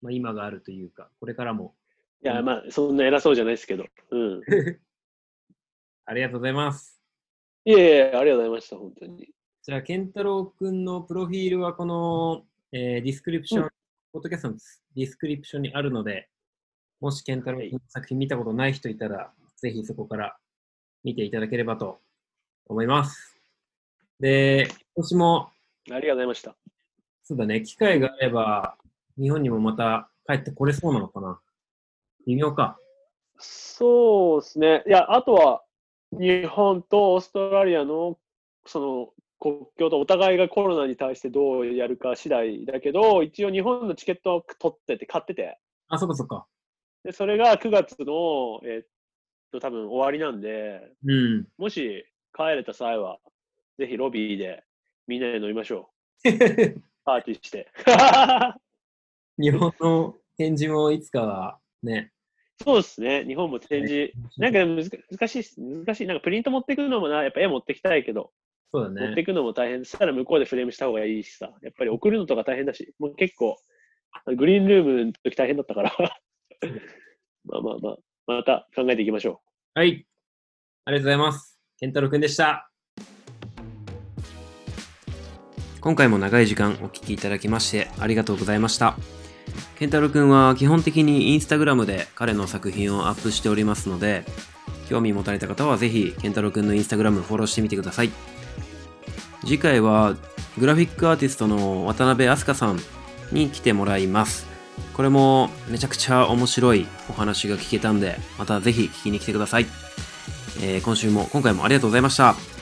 まあ、今があるというか、これからもいや、まあ、そんな偉そうじゃないですけど。うん。(laughs) ありがとうございます。いえいえ、ありがとうございました、本当に。じゃあ、健太郎くんのプロフィールはこの、えー description、うんポッドキャストの description にあるので、もし健太郎くんの作品見たことない人いたら、ぜひそこから見ていただければと思います。で、今年も、ありがとうございました。そうだね、機会があれば、日本にもまた帰ってこれそうなのかな微妙か。そうですね。いや、あとは、日本とオーストラリアの、その、国境とお互いがコロナに対してどうやるか次第だけど、一応日本のチケットを取ってて、買ってて、あ、そっかそっか。でそれが9月の、えっと、多分終わりなんで、うん。もし帰れた際は、ぜひロビーでみんなで飲みましょう。(laughs) パーティーして。日本の展示もいつかはね。そうですね。日本も展示。なんか難難しい。難しい。なんかプリント持ってくのもな、やっぱ絵持ってきたいけど、そうだね。持ってくのも大変。そしたら向こうでフレームした方がいいしさ。やっぱり送るのとか大変だし、もう結構、グリーンルームの時大変だったから。(laughs) まあまあまあ、また考えていきましょはい。ありがとうございます。健太郎くんでした。今回も長い時間お聞きいただきましてありがとうございました。健太郎くんは基本的にインスタグラムで彼の作品をアップしておりますので、興味持たれた方はぜひ健太郎くんのインスタグラムフォローしてみてください。次回はグラフィックアーティストの渡辺飛鳥さんに来てもらいます。これもめちゃくちゃ面白いお話が聞けたんで、またぜひ聞きに来てください。えー今週も、今回もありがとうございました。